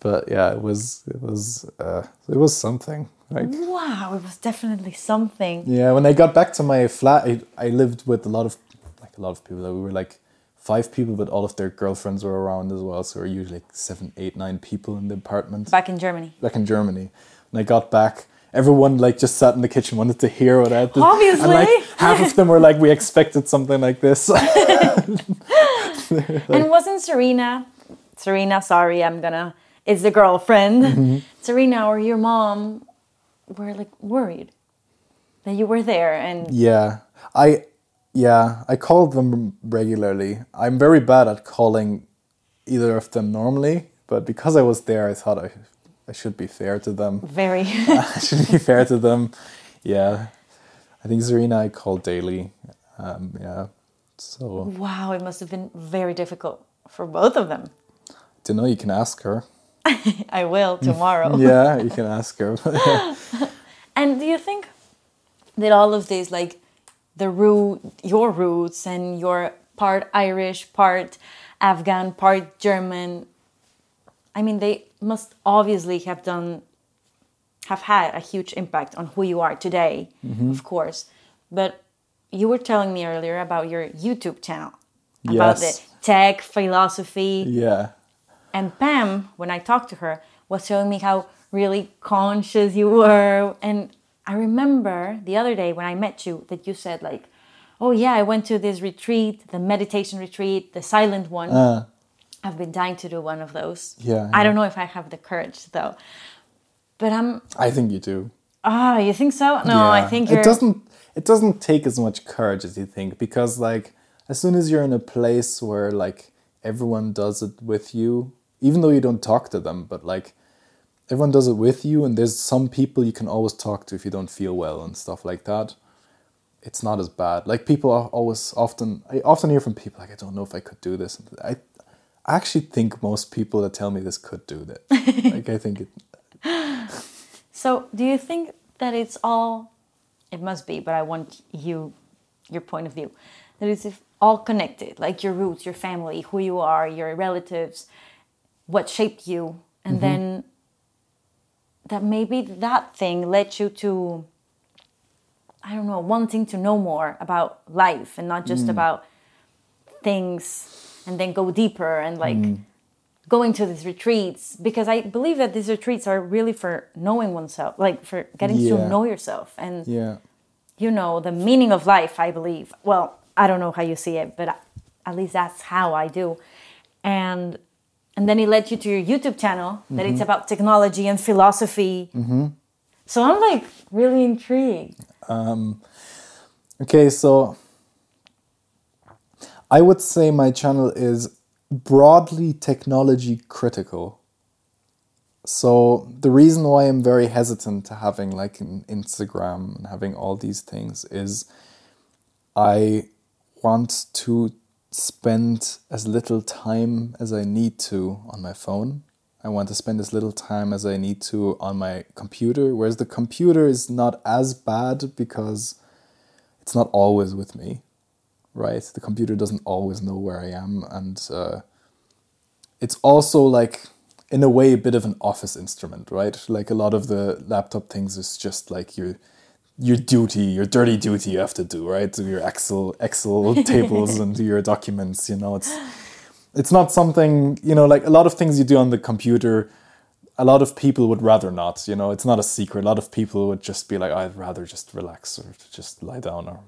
But yeah, it was it was uh, it was something. Like wow, it was definitely something. yeah, when I got back to my flat, I, I lived with a lot of like a lot of people. We were like five people, but all of their girlfriends were around as well. So we were usually like seven, eight, nine people in the apartment Back in Germany. back in Germany. When I got back, everyone like just sat in the kitchen, wanted to hear what I had to Obviously. And like half of them were like, we expected something like this. and wasn't Serena, Serena, sorry, I'm gonna, it's the girlfriend. Mm-hmm. Serena or your mom were like worried that you were there and yeah. I yeah, I called them regularly. I'm very bad at calling either of them normally, but because I was there I thought I I should be fair to them. very. I should be fair to them. Yeah. I think Serena I called daily. Um, yeah. So wow, it must have been very difficult for both of them. don't know, you can ask her. I will tomorrow. Yeah, you can ask her. And do you think that all of this, like the root, your roots, and your part Irish, part Afghan, part German, I mean, they must obviously have done, have had a huge impact on who you are today, mm-hmm. of course. But you were telling me earlier about your YouTube channel, about the tech, philosophy, yeah. And Pam, when I talked to her, was telling me how really conscious you were. And I remember the other day when I met you that you said, like, oh, yeah, I went to this retreat, the meditation retreat, the silent one. Uh, I've been dying to do one of those. Yeah, I yeah. don't know if I have the courage, though. But I'm, I think you do. ah, you think so? No, I think you're. it doesn't. It doesn't take as much courage as you think because, like, as soon as you're in a place where like everyone does it with you, even though you don't talk to them, but like everyone does it with you, and there's some people you can always talk to if you don't feel well and stuff like that. It's not as bad. Like people are always often. I often hear from people like, I don't know if I could do this. I, I actually think most people that tell me this could do that. like I think it. So, do you think that it's all? It must be, but I want you, your point of view, that it's all connected, like your roots, your family, who you are, your relatives, what shaped you, and mm-hmm. then that maybe that thing led you to, I don't know, wanting to know more about life and not just mm. about things, and then go deeper and like mm. going to these retreats because I believe that these retreats are really for knowing oneself, like for getting Yeah. to know yourself. And Yeah. you know, the meaning of life, I believe. Well, I don't know how you see it, but at least that's how I do. And and then it led you to your YouTube channel that it's mm-hmm. about technology and philosophy. Mm-hmm. So I'm like really intrigued. Um, okay, so I would say my channel is broadly technology critical. So the reason why I'm very hesitant to having like an Instagram and having all these things is I want to spend as little time as I need to on my phone. I want to spend as little time as I need to on my computer, whereas the computer is not as bad because it's not always with me, right? The computer doesn't always know where I am, and uh, it's also like, in a way, a bit of an office instrument, right? Like a lot of the laptop things is just like your your duty, your dirty duty you have to do, right? To your Excel Excel tables and to your documents, you know, it's it's not something you know like a lot of things you do on the computer a lot of people would rather not you know? It's not a secret. A lot of people would just be like i'd rather just relax or just lie down or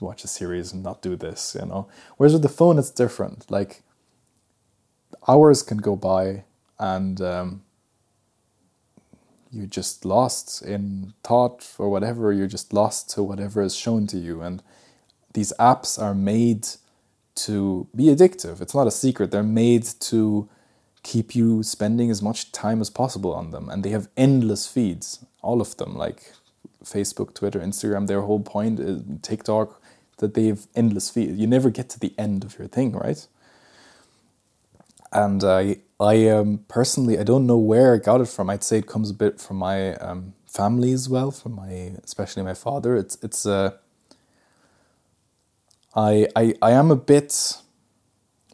watch a series and not do this you know? Whereas with the phone it's different. Like hours can go by and um, you're just lost in thought or whatever you're just lost to whatever is shown to you. And these apps are made to be addictive. It's not a secret. They're made to keep you spending as much time as possible on them. And they have endless feeds all of them like facebook twitter instagram. Their whole point is tiktok that they have endless feeds. You never get to the end of your thing right? And I, I um, personally, I don't know where I got it from. I'd say it comes a bit from my um, family as well, from my, especially my father. It's, it's, uh, I, I, I am a bit,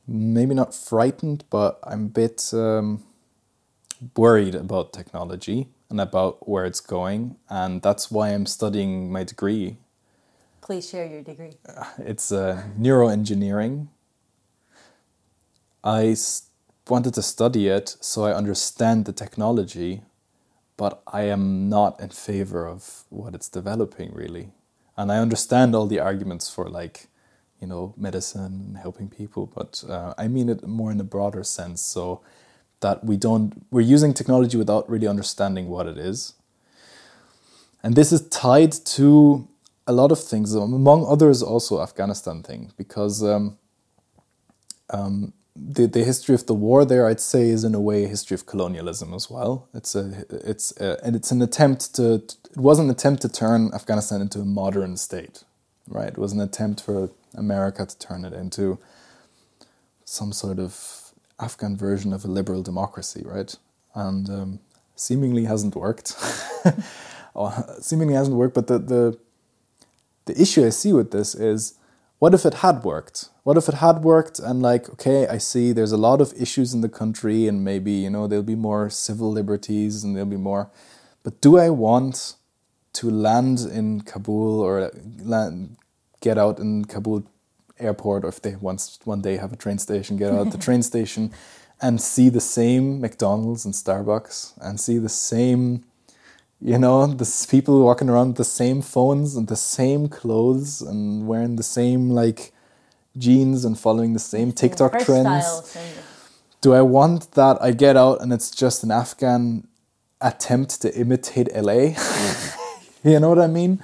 maybe not frightened, but I'm a bit um, worried about technology and about where it's going, and that's why I'm studying my degree. Please share your degree. It's uh, neuroengineering. I s- wanted to study it so I understand the technology, but I am not in favor of what it's developing really. And I understand all the arguments for like, you know, medicine and helping people, but uh, I mean it more in a broader sense. So that we don't, we're using technology without really understanding what it is. And this is tied to a lot of things, among others, also Afghanistan thing, because um, um, the the history of the war there, I'd say, is in a way a history of colonialism as well. It's a it's a, and it's an attempt to it was an attempt to turn Afghanistan into a modern state, right? It was an attempt for America to turn it into some sort of Afghan version of a liberal democracy, right? And um, seemingly hasn't worked. or seemingly hasn't worked, but the, the the issue I see with this is what if it had worked? What if it had worked and like, okay, I see there's a lot of issues in the country and maybe, you know, there'll be more civil liberties and there'll be more but do I want to land in Kabul or land, get out in Kabul airport or if they once one day have a train station, get out the train station and see the same McDonald's and Starbucks and see the same you know, the people walking around with the same phones and the same clothes and wearing the same like jeans and following the same TikTok trends. Do I want that? I get out and it's just an Afghan attempt to imitate LA. you know what I mean?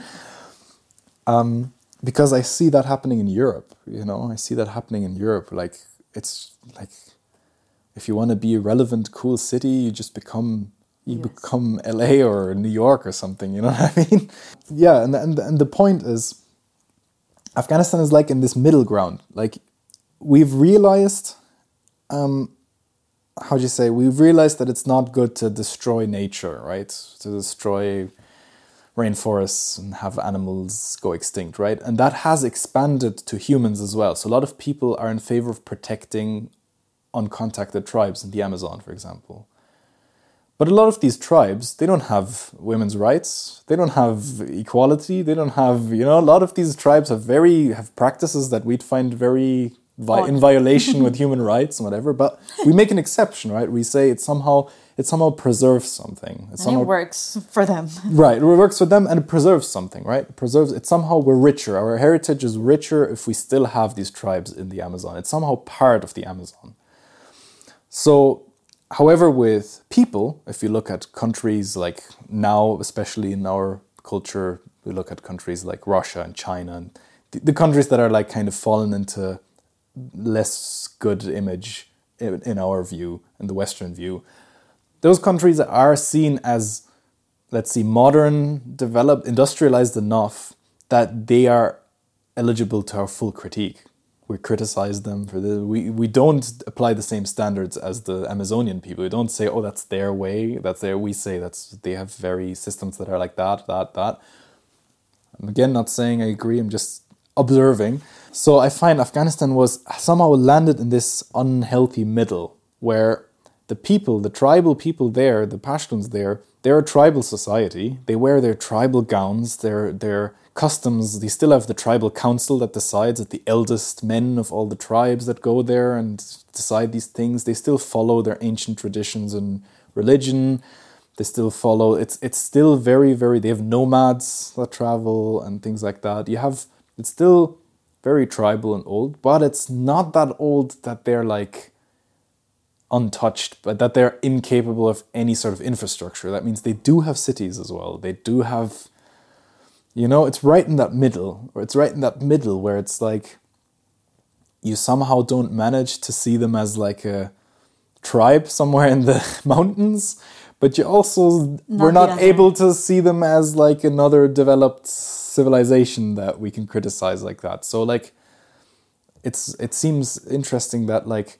Um, because I see that happening in Europe. You know, I see that happening in Europe. Like it's like if you want to be a relevant, cool city, you just become you Yes. become LA or New York or something. You know what I mean? Yeah, and and and the point is, Afghanistan is like in this middle ground. Like we've realized, um, how do you say? We've realized that it's not good to destroy nature, right? To destroy rainforests and have animals go extinct, right? And that has expanded to humans as well. So a lot of people are in favor of protecting uncontacted tribes in the Amazon, for example. But a lot of these tribes, they don't have women's rights. They don't have equality. They don't have, you know, a lot of these tribes have very have practices that we'd find very vi- in violation with human rights and whatever. But we make an exception, right? We say it somehow it somehow preserves something. It and somehow it works for them. Right, it works for them and it preserves something, right? It preserves it somehow we're richer. Our heritage is richer if we still have these tribes in the Amazon. It's somehow part of the Amazon. So, however, with people, if you look at countries like now, especially in our culture, we look at countries like Russia and China and the, the countries that are like kind of fallen into less good image in, in our view, in the Western view. Those countries are seen as let's see, modern, developed, industrialized enough that they are eligible to our full critique. We criticize them for the we, we don't apply the same standards as the Amazonian people. We don't say, oh, that's their way, that's their we say that's they have very systems that are like that, that, that. I'm again not saying I agree, I'm just observing. So I find Afghanistan was somehow landed in this unhealthy middle where the people, the tribal people there, the Pashtuns there, they're a tribal society. They wear their tribal gowns, their their customs. They still have the tribal council that decides that the eldest men of all the tribes that go there and decide these things. They still follow their ancient traditions and religion. They still follow. It's it's still very very. They have nomads that travel and things like that. You have it's still very tribal and old, but it's not that old that they're like untouched, but that they're incapable of any sort of infrastructure. That means they do have cities as well. They do have, you know, it's right in that middle, or it's right in that middle where it's like you somehow don't manage to see them as like a tribe somewhere in the mountains, but you also Not we're not able to see them as like another developed civilization that we can criticize like that. So like it's it seems interesting that like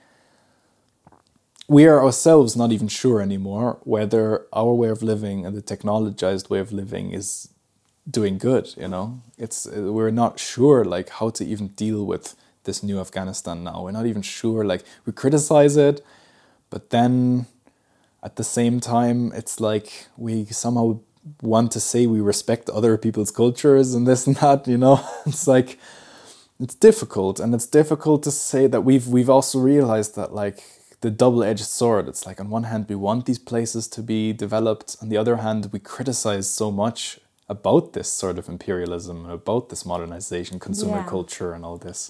we are ourselves not even sure anymore whether our way of living and the technologized way of living is doing good you know? It's uh, we're not sure like how to even deal with this new afghanistan now. We're not even sure like we criticize it but then at the same time it's like we somehow want to say we respect other people's cultures and this and that you know? It's like it's difficult and it's difficult to say that we've we've also realized that like the double-edged sword. It's like on one hand we want these places to be developed. On the other hand we criticize so much about this sort of imperialism and about this modernization consumer Yeah. culture and all this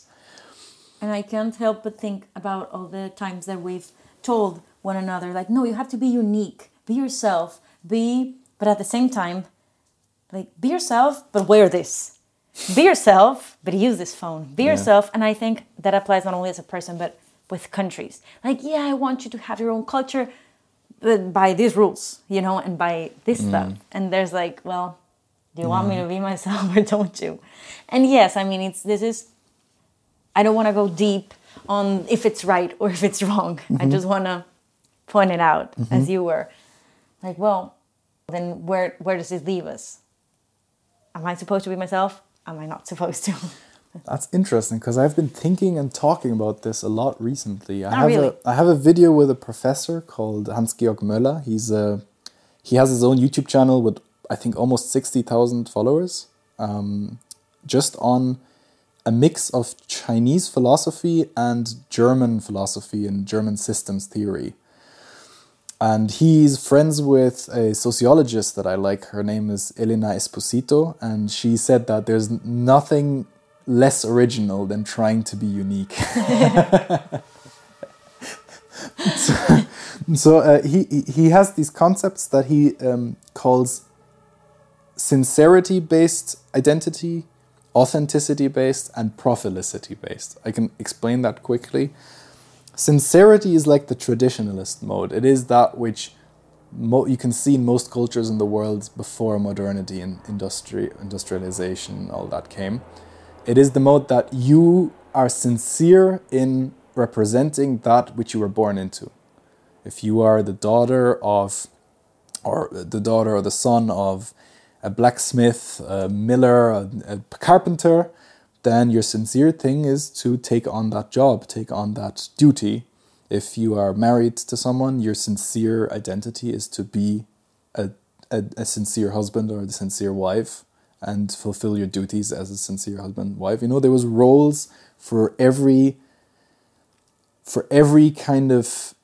And I can't help but think about all the times that we've told one another, like, no, you have to be unique, be yourself, be, but at the same time, like, be yourself, but wear this. Be yourself, but use this phone. Be Yeah. yourself. And I think that applies not only as a person, but with countries. Like, yeah, I want you to have your own culture, but by these rules, you know, and by this mm. stuff. And there's like, well, do you want me to be myself or don't you? And yes, I mean, it's this is I don't want to go deep on if it's right or if it's wrong. I mm-hmm. just want to point it out as mm-hmm. you were. Like, well, then where where does this leave us? Am I supposed to be myself? Am I not supposed to? That's interesting because I've been thinking and talking about this a lot recently. I Oh, have really? a I have a video with a professor called Hans-Georg Moeller. He's a he has his own YouTube channel with I think almost sixty thousand followers, um, just on a mix of Chinese philosophy and German philosophy and German systems theory. And he's friends with a sociologist that I like. Her name is Elena Esposito, and she said that there's nothing less original than trying to be unique. so so uh, he he- he has these concepts that he um, calls sincerity based identity, authenticity based, and profilicity based. I can explain that quickly. Sincerity is like the traditionalist mode. It is that which mo- you can see in most cultures in the world before modernity and industry, industrialization, all that came. It is the mode that you are sincere in representing that which you were born into. If you are the daughter of, or the daughter or the son of a blacksmith, a miller, a, a carpenter, then your sincere thing is to take on that job, take on that duty. If you are married to someone, your sincere identity is to be a, a, a sincere husband or a sincere wife and fulfill your duties as a sincere husband wife. You know, there was roles for every for every kind of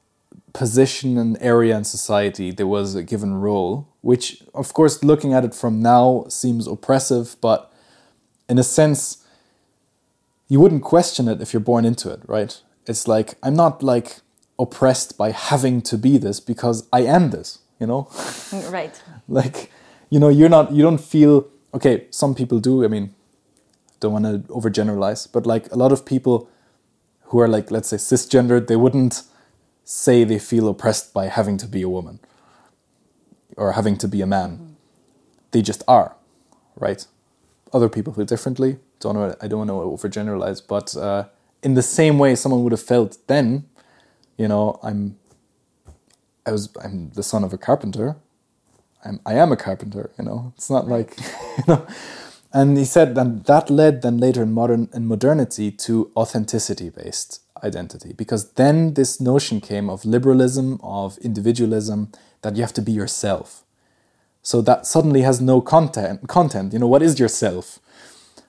position and area in society, there was a given role, which, of course, looking at it from now seems oppressive, but in a sense, you wouldn't question it if you're born into it, right? It's like, I'm not like oppressed by having to be this because I am this, you know? Mm, right. like, you know, you're not, you don't feel, okay, some people do, I mean, don't want to overgeneralize, but like a lot of people who are like, let's say, cisgendered, they wouldn't say they feel oppressed by having to be a woman or having to be a man. Mm. They just are, right? Other people feel differently. Don't know. I don't want to overgeneralize, but uh, in the same way, someone would have felt then, you know, I'm. I was. I'm the son of a carpenter. I'm. I am a carpenter. You know, it's not like, you know. And he said that that led then later in modern in modernity to authenticity based identity. Because then this notion came of liberalism of individualism that you have to be yourself. So that suddenly has no content content you know what is yourself?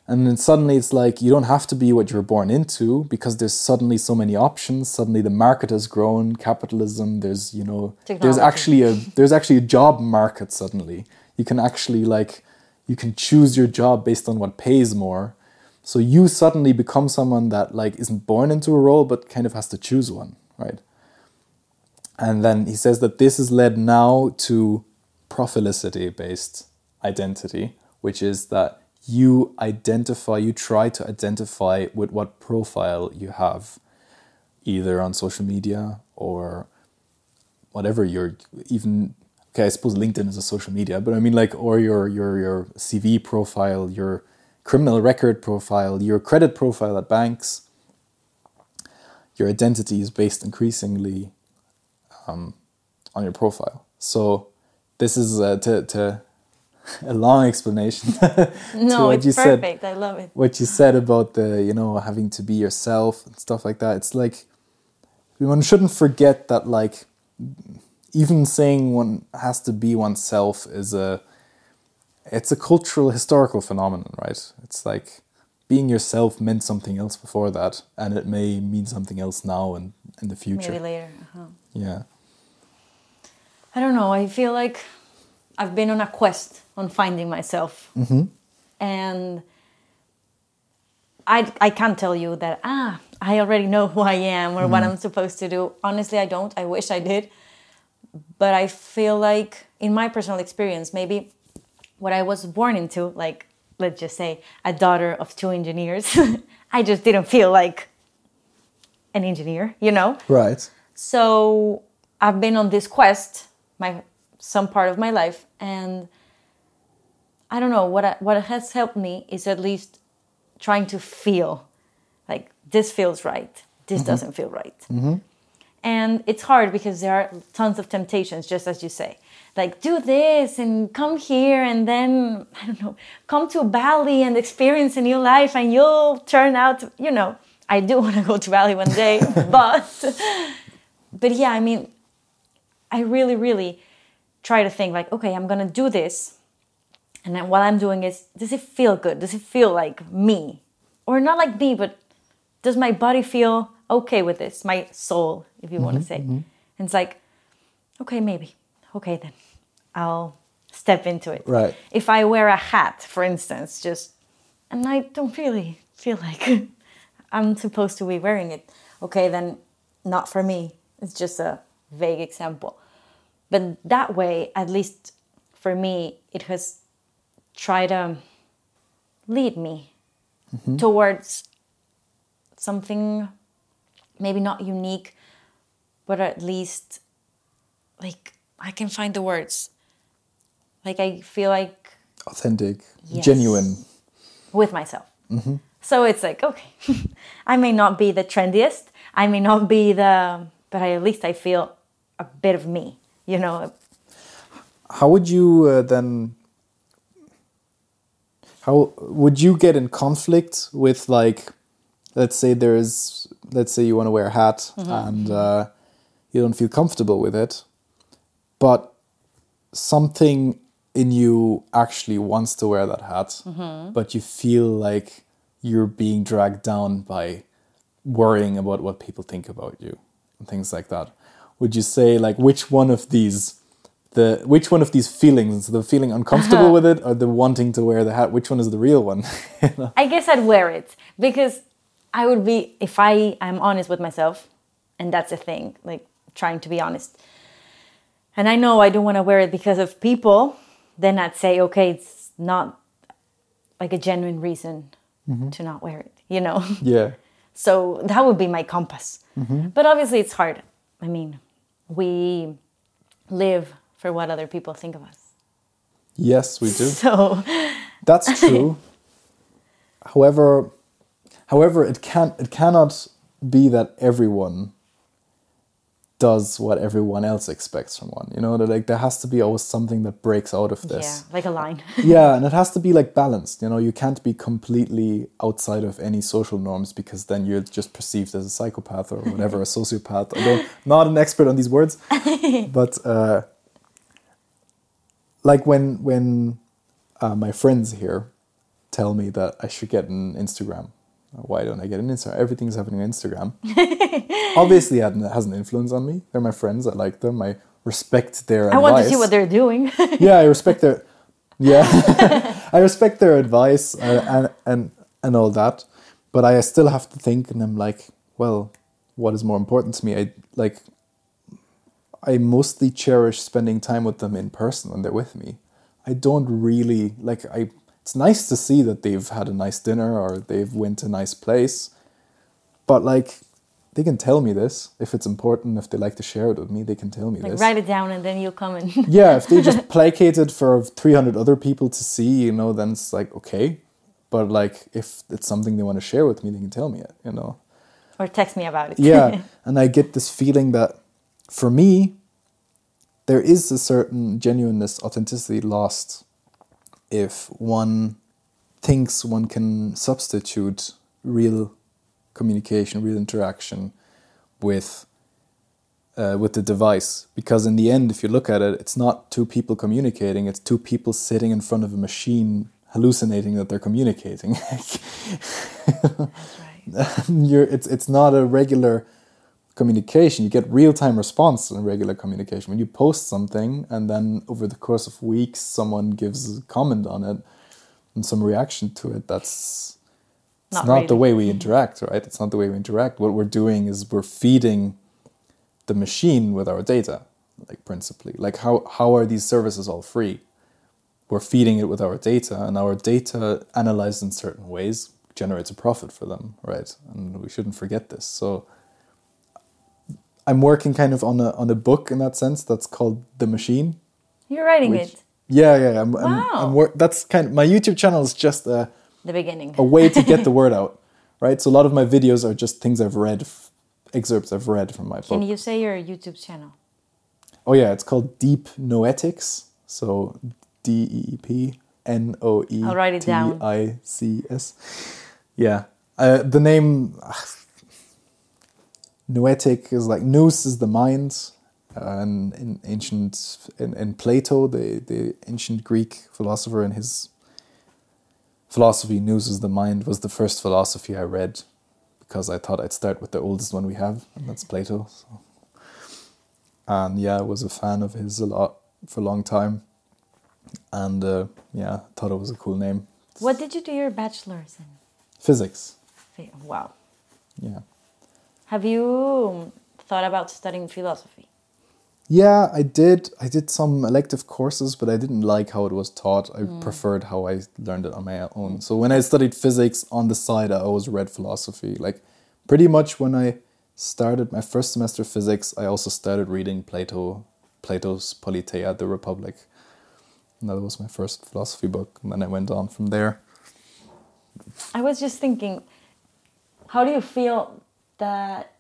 And then suddenly it's like you don't have to be what you're born into because there's suddenly so many options. Suddenly the market has grown capitalism there's you know Technology. there's actually a there's actually a job market suddenly. You can actually like you can choose your job based on what pays more so you suddenly become someone that like isn't born into a role but kind of has to choose one right? And then he says that this has led now to profilicity based identity which is that you identify, you try to identify with what profile you have, either on social media or whatever you're even okay i suppose linkedin is a social media but i mean like or your your your cv profile your criminal record profile your credit profile at banks your identity is based increasingly um, on your profile so this is uh, to, to a long explanation. no, it's perfect. Said, I love it. What you said about the, you know, having to be yourself and stuff like that. It's like one shouldn't forget that, like, even saying one has to be oneself is a, it's a cultural historical phenomenon, right? It's like being yourself meant something else before that, and it may mean something else now and in the future. Maybe later. Uh-huh. Yeah. I don't know. I feel like I've been on a quest on finding myself. Mm-hmm. And I, I can't tell you that, ah, I already know who I am or mm-hmm. what I'm supposed to do. Honestly, I don't. I wish I did. But I feel like, in my personal experience, maybe what I was born into, like, let's just say, a daughter of two engineers, I just didn't feel like an engineer, you know? Right. So I've been on this quest my some part of my life and I don't know what I, what has helped me is at least trying to feel like this feels right, this mm-hmm. doesn't feel right. Mm-hmm. And it's hard because there are tons of temptations, just as you say. Like, do this and come here, and then, I don't know, come to Bali and experience a new life, and you'll turn out, you know. I do want to go to Bali one day, but, but yeah, I mean, I really, really try to think, like, okay, I'm going to do this and then what I'm doing is, does it feel good? Does it feel like me? Or not like me, but does my body feel okay with this? My soul, if you mm-hmm, want to say. Mm-hmm. And it's like, okay, maybe. Okay, then I'll step into it. Right. If I wear a hat, for instance, just, and I don't really feel like I'm supposed to be wearing it, okay, then not for me. It's just a vague example. But that way, at least for me, it has tried to lead me mm-hmm. towards something maybe not unique, but at least like I can find the words. Like I feel like authentic, yes, genuine with myself. Mm-hmm. So it's like okay, I may not be the trendiest, I may not be the, but I, at least I feel a bit of me. You know. How would you uh, then how would you get in conflict with like let's say there's let's say you want to wear a hat mm-hmm. and uh, you don't feel comfortable with it but something in you actually wants to wear that hat mm-hmm. but you feel like you're being dragged down by worrying about what people think about you and things like that. Would you say like which one of these the which one of these feelings, the feeling uncomfortable with it or the wanting to wear the hat, which one is the real one? You know? I guess I'd wear it because I would be if I am honest with myself, and that's the thing, like trying to be honest. And I know I don't want to wear it because of people, then I'd say, okay, it's not like a genuine reason mm-hmm. to not wear it, you know? yeah. So that would be my compass. Mm-hmm. But obviously, it's hard. I mean, we live for what other people think of us. Yes, we do. So, That's true. however, however, it can it cannot be that everyone does what everyone else expects from one. You know, that like there has to be always something that breaks out of this. yeah, like a line. Yeah, and it has to be like balanced. You know, you can't be completely outside of any social norms because then you're just perceived as a psychopath or whatever, a sociopath. Don't, not an expert on these words, but uh, like when when uh, my friends here tell me that I should get an Instagram. Why don't I get an Instagram? Everything's happening on Instagram. Obviously, it has an influence on me. They're my friends. I like them. I respect their advice. I advice want to see what they're doing. yeah, I respect their yeah, I respect their advice uh, and and and all that, but I still have to think, and I'm like, well, what is more important to me? I like. I mostly cherish spending time with them in person when they're with me. I don't really like. I it's nice to see that they've had a nice dinner or they've went to a nice place, but like. They can tell me this if it's important. If they like to share it with me, they can tell me like this write it down and then you'll come and yeah, if they just placated for 300 other people to see, you know, then it's like, okay. But like, if it's something they want to share with me, they can tell me it, you know. or text me about it. Yeah. and I get this feeling that for me, there is a certain genuineness, authenticity lost if one thinks one can substitute real communication, real interaction with uh, with the device. Because in the end, if you look at it, it's not two people communicating; it's two people sitting in front of a machine hallucinating that they're communicating. You're, it's it's not a regular communication. You get real time response in regular communication. When you post something and then over the course of weeks someone gives a comment on it and some reaction to it, that's it's Not not, the way we interact, right? It's not the way we interact. What we're doing is we're feeding the machine with our data, like principally. Like how how are these services all free? We're feeding it with our data, and our data analyzed in certain ways generates a profit for them, right? And we shouldn't forget this. So I'm working kind of on a on a book in that sense that's called The Machine. You're writing which- it. Yeah, yeah. I'm, I'm, Wow. I'm wor- that's kind of my YouTube channel is just a, The beginning. a way to get the word out, right? So a lot of my videos are just things I've read, f- excerpts I've read from my Can book. you say your YouTube channel? Oh yeah, it's called Deep Noetics. So D E E P N O E I'll write it T. I C S. Yeah, uh, the name Noetic is like nous is the mind, uh, and in ancient in, in Plato, the the ancient Greek philosopher, in his philosophy, nous is the mind was the first philosophy I read because I thought I'd start with the oldest one we have, and that's Plato. So. And yeah, I was a fan of his a lot for a long time, and uh, yeah, thought it was a cool name. What did you do your bachelor's in? Physics, Wow. yeah. Have you thought about studying philosophy? Yeah, I did. I did some elective courses, but I didn't like how it was taught. I mm. preferred how I learned it on my own. So when I studied physics on the side, I always read philosophy. Like pretty much when I started my first semester of physics, I also started reading Plato, Plato's Politeia, the Republic. And that was my first philosophy book, and then I went on from there. I was just thinking, how do you feel that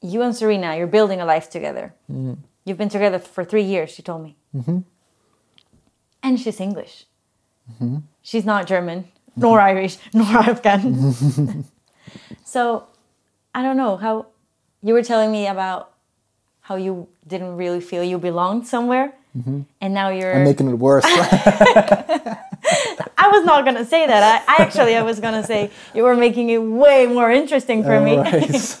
you and Serena, you're building a life together? Mm-hmm. You've been together for three years, she told me. Mm-hmm. And she's English. Mm-hmm. She's not German, nor Irish, nor Afghan. so I don't know how you were telling me about how you didn't really feel you belonged somewhere. And now you're I'm making it worse. I was not gonna say that. I, I actually I was gonna say you were making it way more interesting for uh, me Right.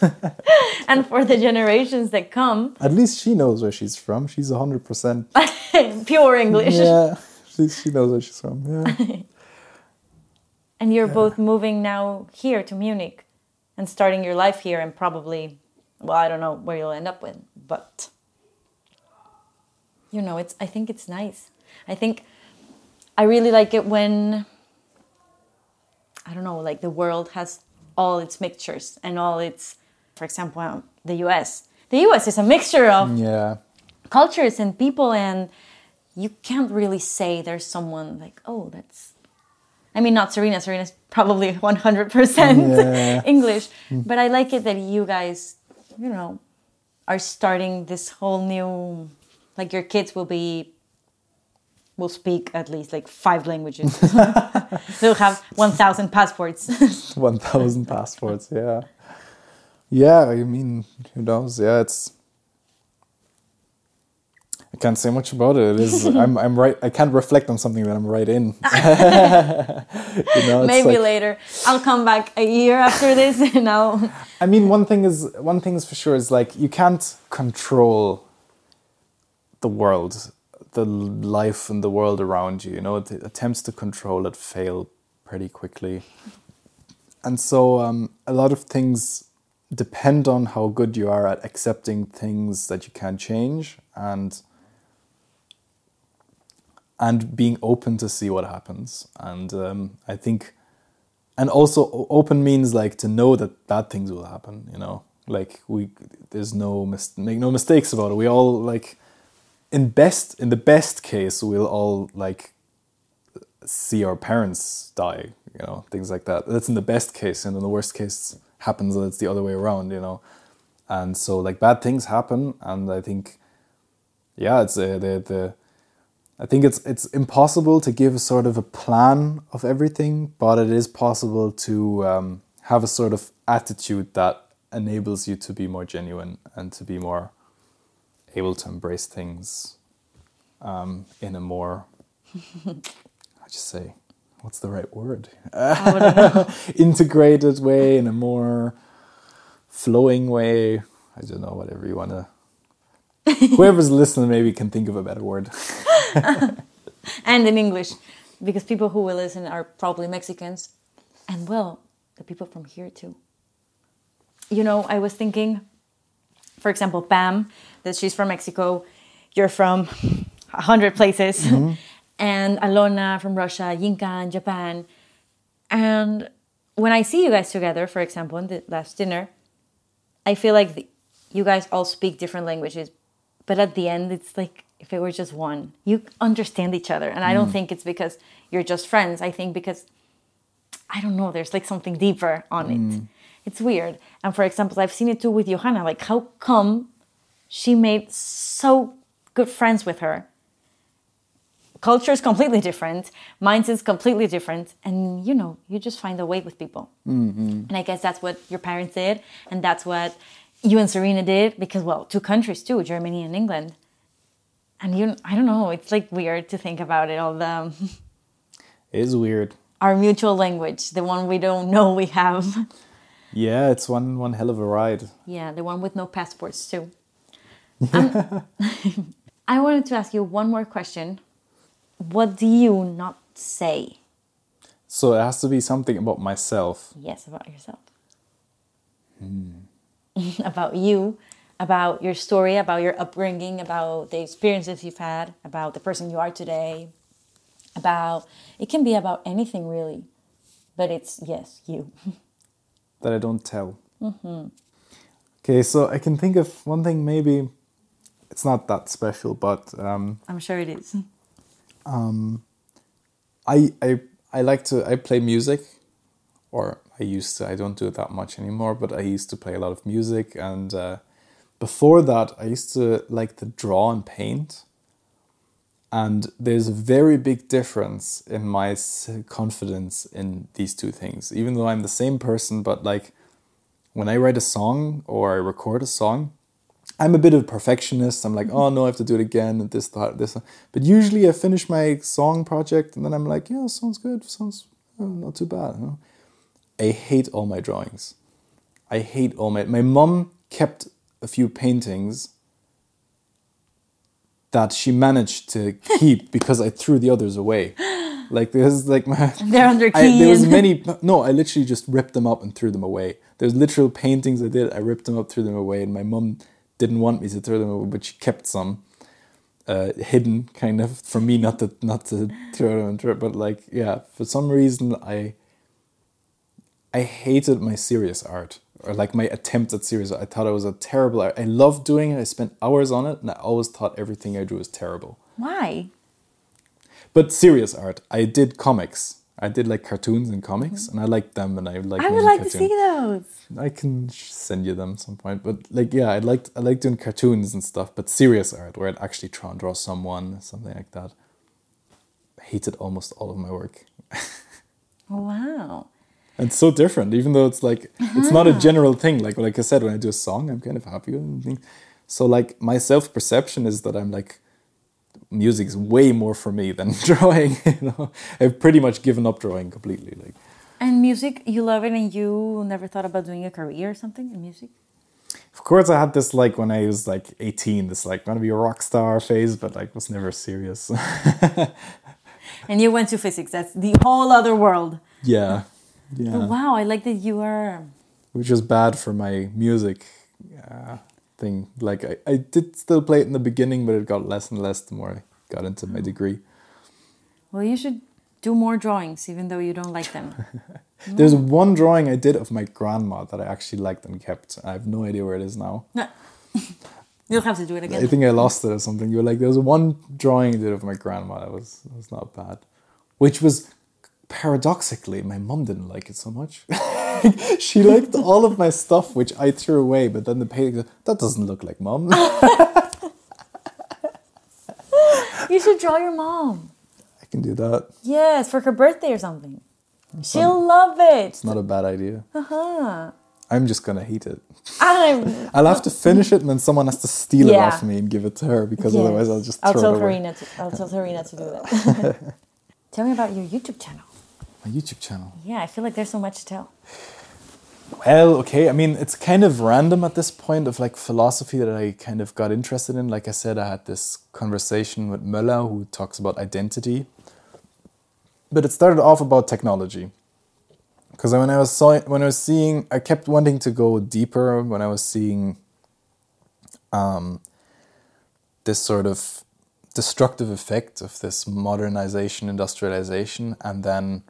and for the generations that come. At least she knows where she's from. She's hundred percent. Pure English. Yeah, she, she knows where she's from. Yeah. And you're both moving now here to Munich and starting your life here and probably well, I don't know where you'll end up with, but you know, it's I think it's nice. I think I really like it when I don't know, like the world has all its mixtures and all its for example, um, the US. The US is a mixture of yeah. cultures and people and you can't really say there's someone like oh that's i mean not serena serena's probably 100% Yeah. english but i like it that you guys you know are starting this whole new like your kids will be will speak at least like five languages they'll have 1000 passports One thousand passports. Yeah. Yeah. I mean, who knows? Yeah, it's. I can't say much about it. It is. I'm. I'm right. I can't reflect on something that I'm right in. you know, maybe like- later i'll come back a year after this and i'll I mean, one thing is one thing is for sure is like you can't control the world, the life and the world around you. You know, the attempts to control it fail pretty quickly, and so um, a lot of things depend on how good you are at accepting things that you can't change and and being open to see what happens. And um, I think and also open means like to know that bad things will happen you know like we there's no mis- make no mistakes about it we all like in best in the best case we'll all like see our parents die you know things like that. That's in the best case and in the worst case happens that it's the other way around you know. And so like bad things happen and i think yeah it's uh, the the I think it's it's impossible to give a sort of a plan of everything, but it is possible to um, have a sort of attitude that enables you to be more genuine and to be more able to embrace things um, in a more I just say what's the right word integrated way in a more flowing way. I don't know whatever you want to. Whoever's listening maybe can think of a better word. and in English, because people who will listen are probably Mexicans, and well, the people from here too. You know, I was thinking, for example, Pam, that she's from Mexico, you're from a hundred places, mm-hmm. and Alona from Russia, Yinka in Japan, and when I see you guys together, for example, in the last dinner, I feel like the, you guys all speak different languages, but at the end, it's like if it were just one, you understand each other. And I don't mm. think it's because you're just friends. I think because, I don't know, there's like something deeper on it. Mm. It's weird. And for example, I've seen it too with Johanna. Like, how come she made so good friends with her? Culture is completely different, mindset is completely different, and you know, you just find a way with people. Mm-hmm. And I guess that's what your parents did, and that's what you and Serena did because, well, two countries too, Germany and England. And you, I don't know, it's like weird to think about it. All the It is weird. our mutual language, the one we don't know we have. Yeah, it's one one hell of a ride. Yeah, the one with no passports too. Um, I wanted to ask you one more question. What do you not say? So it has to be something about myself. Yes, about yourself. about you, about your story, about your upbringing, about the experiences you've had, about the person you are today, about it can be about anything really, but it's yes, you. that I don't tell. Okay, so I can think of one thing. Maybe it's not that special, but um, I'm sure it is. I I I like to I play music, or I used to. I don't do it that much anymore, but I used to play a lot of music, and uh, before that, I used to like to draw and paint. And there's a very big difference in my confidence in these two things. Even though I'm the same person, but like when I write a song or I record a song, I'm a bit of a perfectionist. I'm like, oh no, I have to do it again and this, that, this. But usually I finish my song project and then I'm like, yeah, sounds good, sounds uh, not too bad. You know? I hate all my drawings. I hate all my. My mom kept a few paintings that she managed to keep because I threw the others away. Like there's like my They're under I, there was many no, I literally just ripped them up and threw them away. There's literal paintings I did, I ripped them up, threw them away, and my mum didn't want me to throw them away, but she kept some uh, hidden kind of for me not to not to throw them and throw but like yeah, for some reason I I hated my serious art or like my attempts at serious art. I thought it was a terrible art. I loved doing it. I spent hours on it and I always thought everything I drew was terrible. Why? But serious art, I did comics. I did like cartoons and comics, mm-hmm. and I liked them, and I like. I would like to see those. I can send you them some point, but like, yeah, I liked I liked doing cartoons and stuff, but serious art where I'd actually try and draw someone, something like that. I hated almost all of my work. Wow. And it's so different, even though it's like it's not a ah. general thing. Like like I said, when I do a song, I'm kind of happy with it. So like my self perception is that I'm like music is way more for me than drawing. You know, I've pretty much given up drawing completely. Like And music, you love it, and you never thought about doing a career or something in music? Of course, I had this like when I was like 18, this like want to be a rock star phase, but like was never serious. And you went to physics. That's the whole other world. yeah, But yeah, wow, I like that you are. which was bad for my music uh, thing. Like I, I did still play it in the beginning, but it got less and less the more I got into my degree. Well, you should do more drawings, even though you don't like them. There's one drawing I did of my grandma that I actually liked and kept. I have no idea where it is now. no. You'll have to do it again. I think I lost it or something. You were like, there was one drawing I did of my grandma that was that was not bad, which was paradoxically my mom didn't like it so much. she liked all of my stuff, which I threw away. But then the painting, that doesn't look like mom. You should draw your mom. I can do that. Yes, for her birthday or something. She'll love it. It's not a bad idea. Uh-huh. I'm just gonna hate it. I'm, I'll have to finish it, and then someone has to steal it off me and give it to her because Yes. otherwise I'll just throw I'll tell it. Karina. To, I'll tell Karina to do that. tell me about your YouTube channel. My YouTube channel. Yeah, I feel like there's so much to tell. Well, okay. I mean, it's kind of random at this point of like philosophy that I kind of got interested in. Like I said, I had this conversation with Moeller who talks about identity. But it started off about technology. Because when I was saw, when I was seeing, I kept wanting to go deeper when I was seeing um, this sort of destructive effect of this modernization, industrialization, and then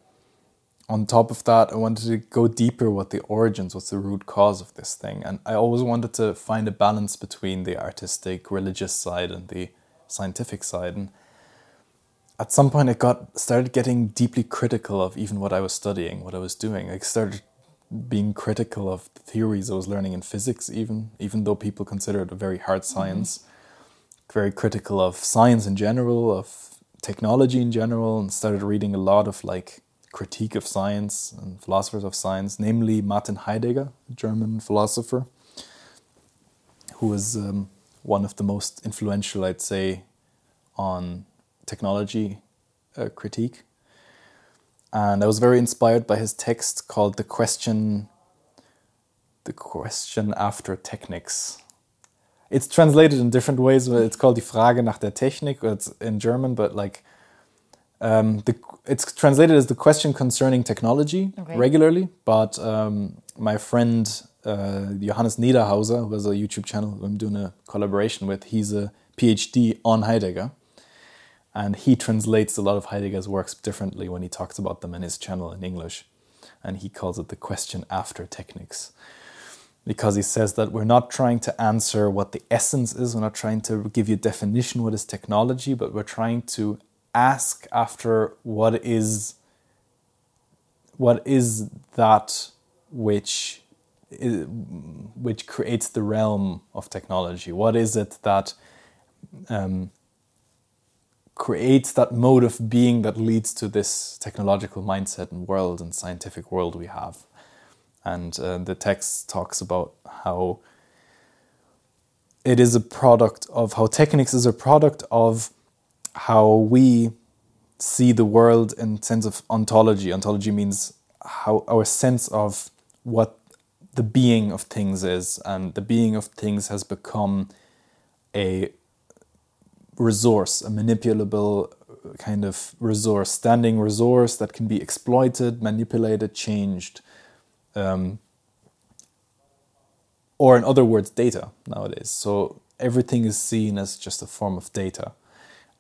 on top of that, I wanted to go deeper what the origins, what's the root cause of this thing. And I always wanted to find a balance between the artistic, religious side and the scientific side. And at some point, I got started getting deeply critical of even what I was studying, what I was doing. I started being critical of the theories I was learning in physics, even even though people consider it a very hard mm-hmm. science. Very critical of science in general, of technology in general, and started reading a lot of like critique of science and philosophers of science, namely Martin Heidegger, a German philosopher, who was um, one of the most influential, I'd say, on technology uh, critique. And I was very inspired by his text called "The Question." The question after technics. It's translated in different ways. It's called "Die Frage nach der Technik." It's in German, but like um, the, it's translated as the question concerning technology Okay. regularly, but um, my friend uh, Johannes Niederhauser, who has a YouTube channel I'm doing a collaboration with, he's a PhD on Heidegger. And he translates a lot of Heidegger's works differently when he talks about them in his channel in English. And he calls it the question after techniques. Because he says that we're not trying to answer what the essence is, we're not trying to give you a definition what is technology, but we're trying to ask after what is what is that which which creates the realm of technology? What is it that um, creates that mode of being that leads to this technological mindset and world and scientific world we have? And uh, the text talks about how it is a product of how Technics is a product of how we see the world in sense of ontology. Ontology means how our sense of what the being of things is, and the being of things has become a resource, a manipulable kind of resource, standing resource that can be exploited, manipulated, changed. Um, or, in other words, data nowadays. So, everything is seen as just a form of data,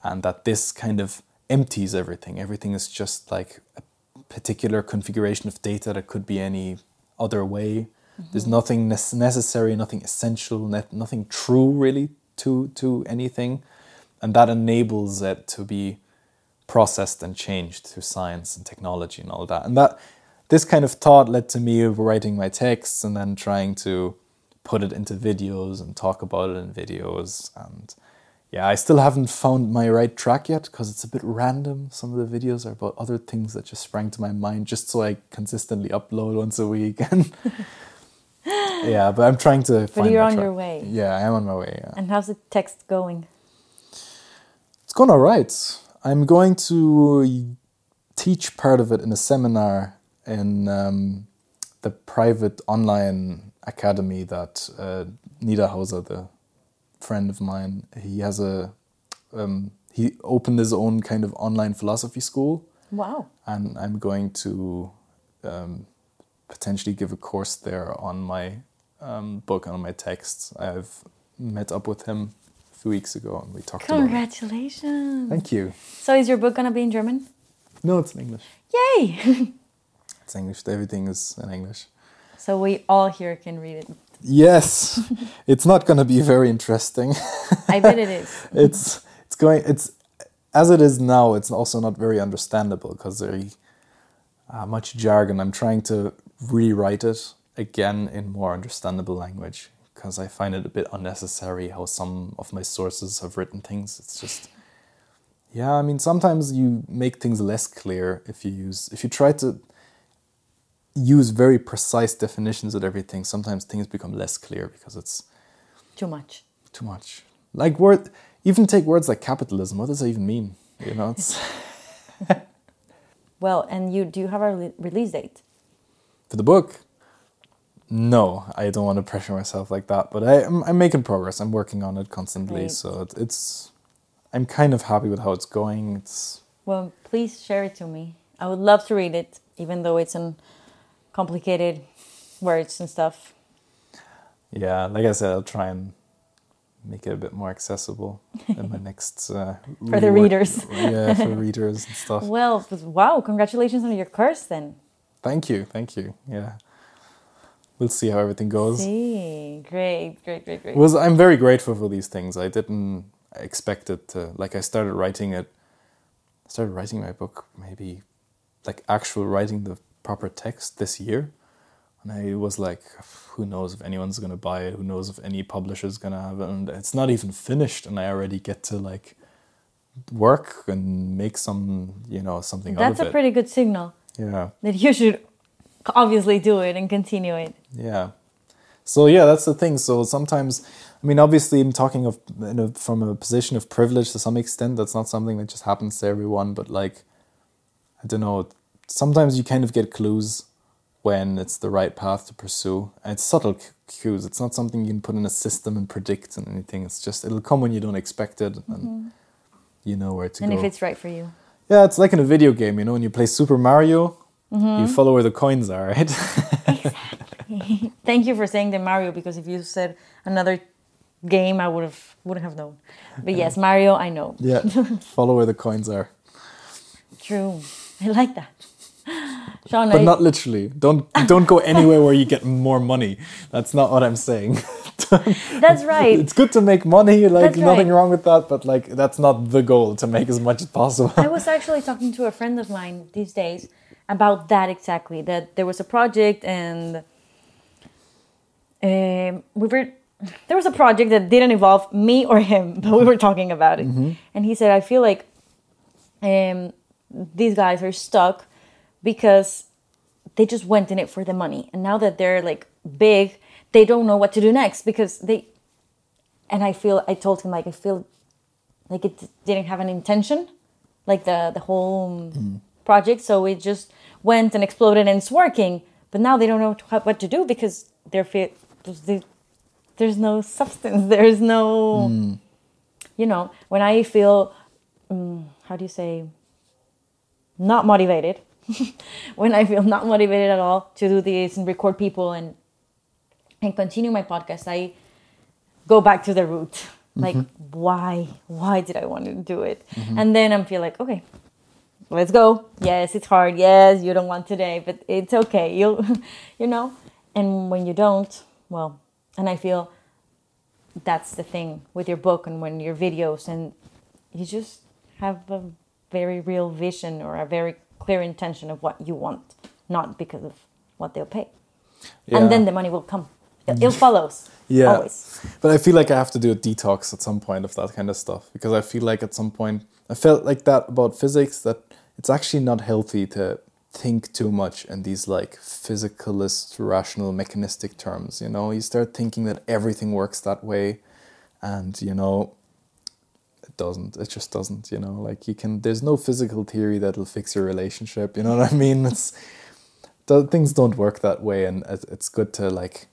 and that this kind of empties everything. Everything is just like a particular configuration of data that could be any other way. Mm-hmm. There's nothing necessary, nothing essential, nothing true really to to anything, and that enables it to be processed and changed through science and technology and all that. And that this kind of thought led to me writing my texts and then trying to put it into videos and talk about it in videos and yeah, I still haven't found my right track yet because it's a bit random. Some of the videos are about other things that just sprang to my mind just so I consistently upload once a week. And yeah, but I'm trying to. But you're on track. your way. Yeah, I am on my way. Yeah. And how's the text going? It's going all right. I'm going to teach part of it in a seminar in um, the private online academy that uh, Niederhauser, the friend of mine, he has a um, he opened his own kind of online philosophy school. Wow! And I'm going to um, potentially give a course there on my um, book and on my texts. I've met up with him a few weeks ago and we talked. Congratulations! Thank you. So is your book gonna be in German? No, it's in English. Yay! it's English. Everything is in English. So we all here can read it. Yes, it's not going to be very interesting. I bet it is. it's it's going it's as it is now. It's also not very understandable because there's uh, much jargon. I'm trying to rewrite it again in more understandable language because I find it a bit unnecessary how some of my sources have written things. It's just yeah. I mean, sometimes you make things less clear if you use if you try to use very precise definitions of everything, sometimes things become less clear because it's too much. Too much. Like word, even take words like capitalism. What does that even mean? You know, it's. well, and you do you have a re- release date for the book? No, I don't want to pressure myself like that. But I, I'm, I'm making progress. I'm working on it constantly. Great. So it, it's, I'm kind of happy with how it's going. It's. Well, please share it to me. I would love to read it, even though it's an complicated words and stuff. Yeah, like I said, I'll try and make it a bit more accessible in my next uh, for the readers. yeah, for readers and stuff. Well, wow! Congratulations on your course, then. Thank you, thank you. Yeah, we'll see how everything goes. See, great, great, great, great. Was I'm very grateful for these things. I didn't expect it to. Like, I started writing it. I started writing my book maybe, like actual writing the proper text this year. And I was like, who knows if anyone's going to buy it? Who knows if any publisher's going to have it? And it's not even finished. And I already get to like work and make some, you know, something That's a pretty good signal. Yeah. That you should obviously do it and continue it. Yeah. So yeah, that's the thing. So sometimes, I mean, obviously, I'm talking of you know, from a position of privilege to some extent. That's not something that just happens to everyone. But like, I don't know sometimes you kind of get clues when it's the right path to pursue. And it's subtle cues. It's not something you can put in a system and predict and anything. It's just it'll come when you don't expect it, and mm-hmm. you know where to and go. And if it's right for you. Yeah, it's like in a video game. You know, when you play Super Mario, mm-hmm. you follow where the coins are, right? exactly. Thank you for saying the Mario because if you said another game, I would have wouldn't have known. But yes, Mario, I know. Yeah, follow where the coins are. True. I like that. Seán, but I... not literally. Don't don't go anywhere where you get more money. That's not what I'm saying. that's right. It's good to make money, like that's nothing wrong with that, but like that's not the goal to make as much as possible. I was actually talking to a friend of mine these days about that exactly. That there was a project and um, we were there was a project that didn't involve me or him, but we were talking about it. Mm-hmm. And he said, I feel like um, these guys are stuck because they just went in it for the money and now that they're like big they don't know what to do next because they and I feel I told him like I feel like it didn't have an intention, like the the whole project. So it just went and exploded and it's working. But now they don't know what- to do because they're they- there's no substance. There's no, you know, when I feel, um, how do you say, not motivated. when I feel not motivated at all to do this and record people and and continue my podcast, I go back to the root. Mm-hmm. Like, why? Why did I want to do it? Mm-hmm. And then I'm feel like, okay, let's go. Yes, it's hard. Yes, you don't want today, but it's okay. You'll, you know. And when you don't, well, and I feel that's the thing with your book and when your videos, and you just have a very real vision or a very clear intention of what you want, not because of what they'll pay. Yeah. And then the money will come. It, it follows. Yeah. Always. But I feel like I have to do a detox at some point of that kind of stuff because I feel like at some point I felt like that about physics that it's actually not healthy to think too much in these like physicalist, rational, mechanistic terms. You know, you start thinking that everything works that way, and you know, doesn't. It just doesn't. You know, like you can. There's no physical theory that'll fix your relationship. You know what I mean? It's things don't work that way, and it's good to like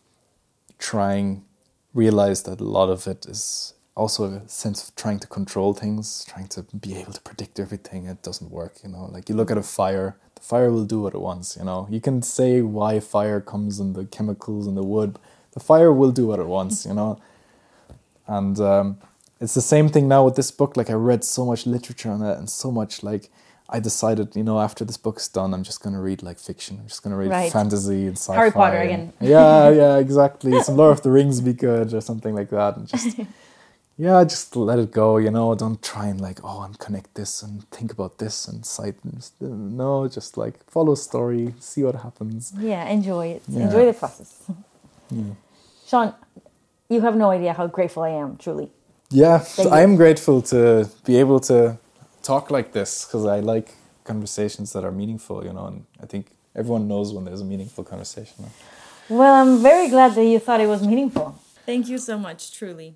trying realize that a lot of it is also a sense of trying to control things, trying to be able to predict everything. It doesn't work, you know. Like you look at a fire, the fire will do what it wants, you know. You can say why fire comes in the chemicals in the wood, the fire will do what it wants, you know. And um, it's the same thing now with this book. Like I read so much literature on that and so much like I decided, you know, after this book's done, I'm just gonna read like fiction. I'm just gonna read Right. fantasy and sci-fi. Harry Potter again. Yeah, yeah, exactly. Some Lord of the Rings be good or something like that. And just yeah, just let it go. You know, don't try and like oh, and connect this and think about this and cite. and No, just like follow story, see what happens. Yeah, enjoy it. Yeah. Enjoy the process. Seán, you have no idea how grateful I am, truly yeah, I'm grateful to be able to talk like this because I like conversations that are meaningful, you know, and I think everyone knows when there's a meaningful conversation. Well, I'm very glad that you thought it was meaningful. Thank you so much, truly.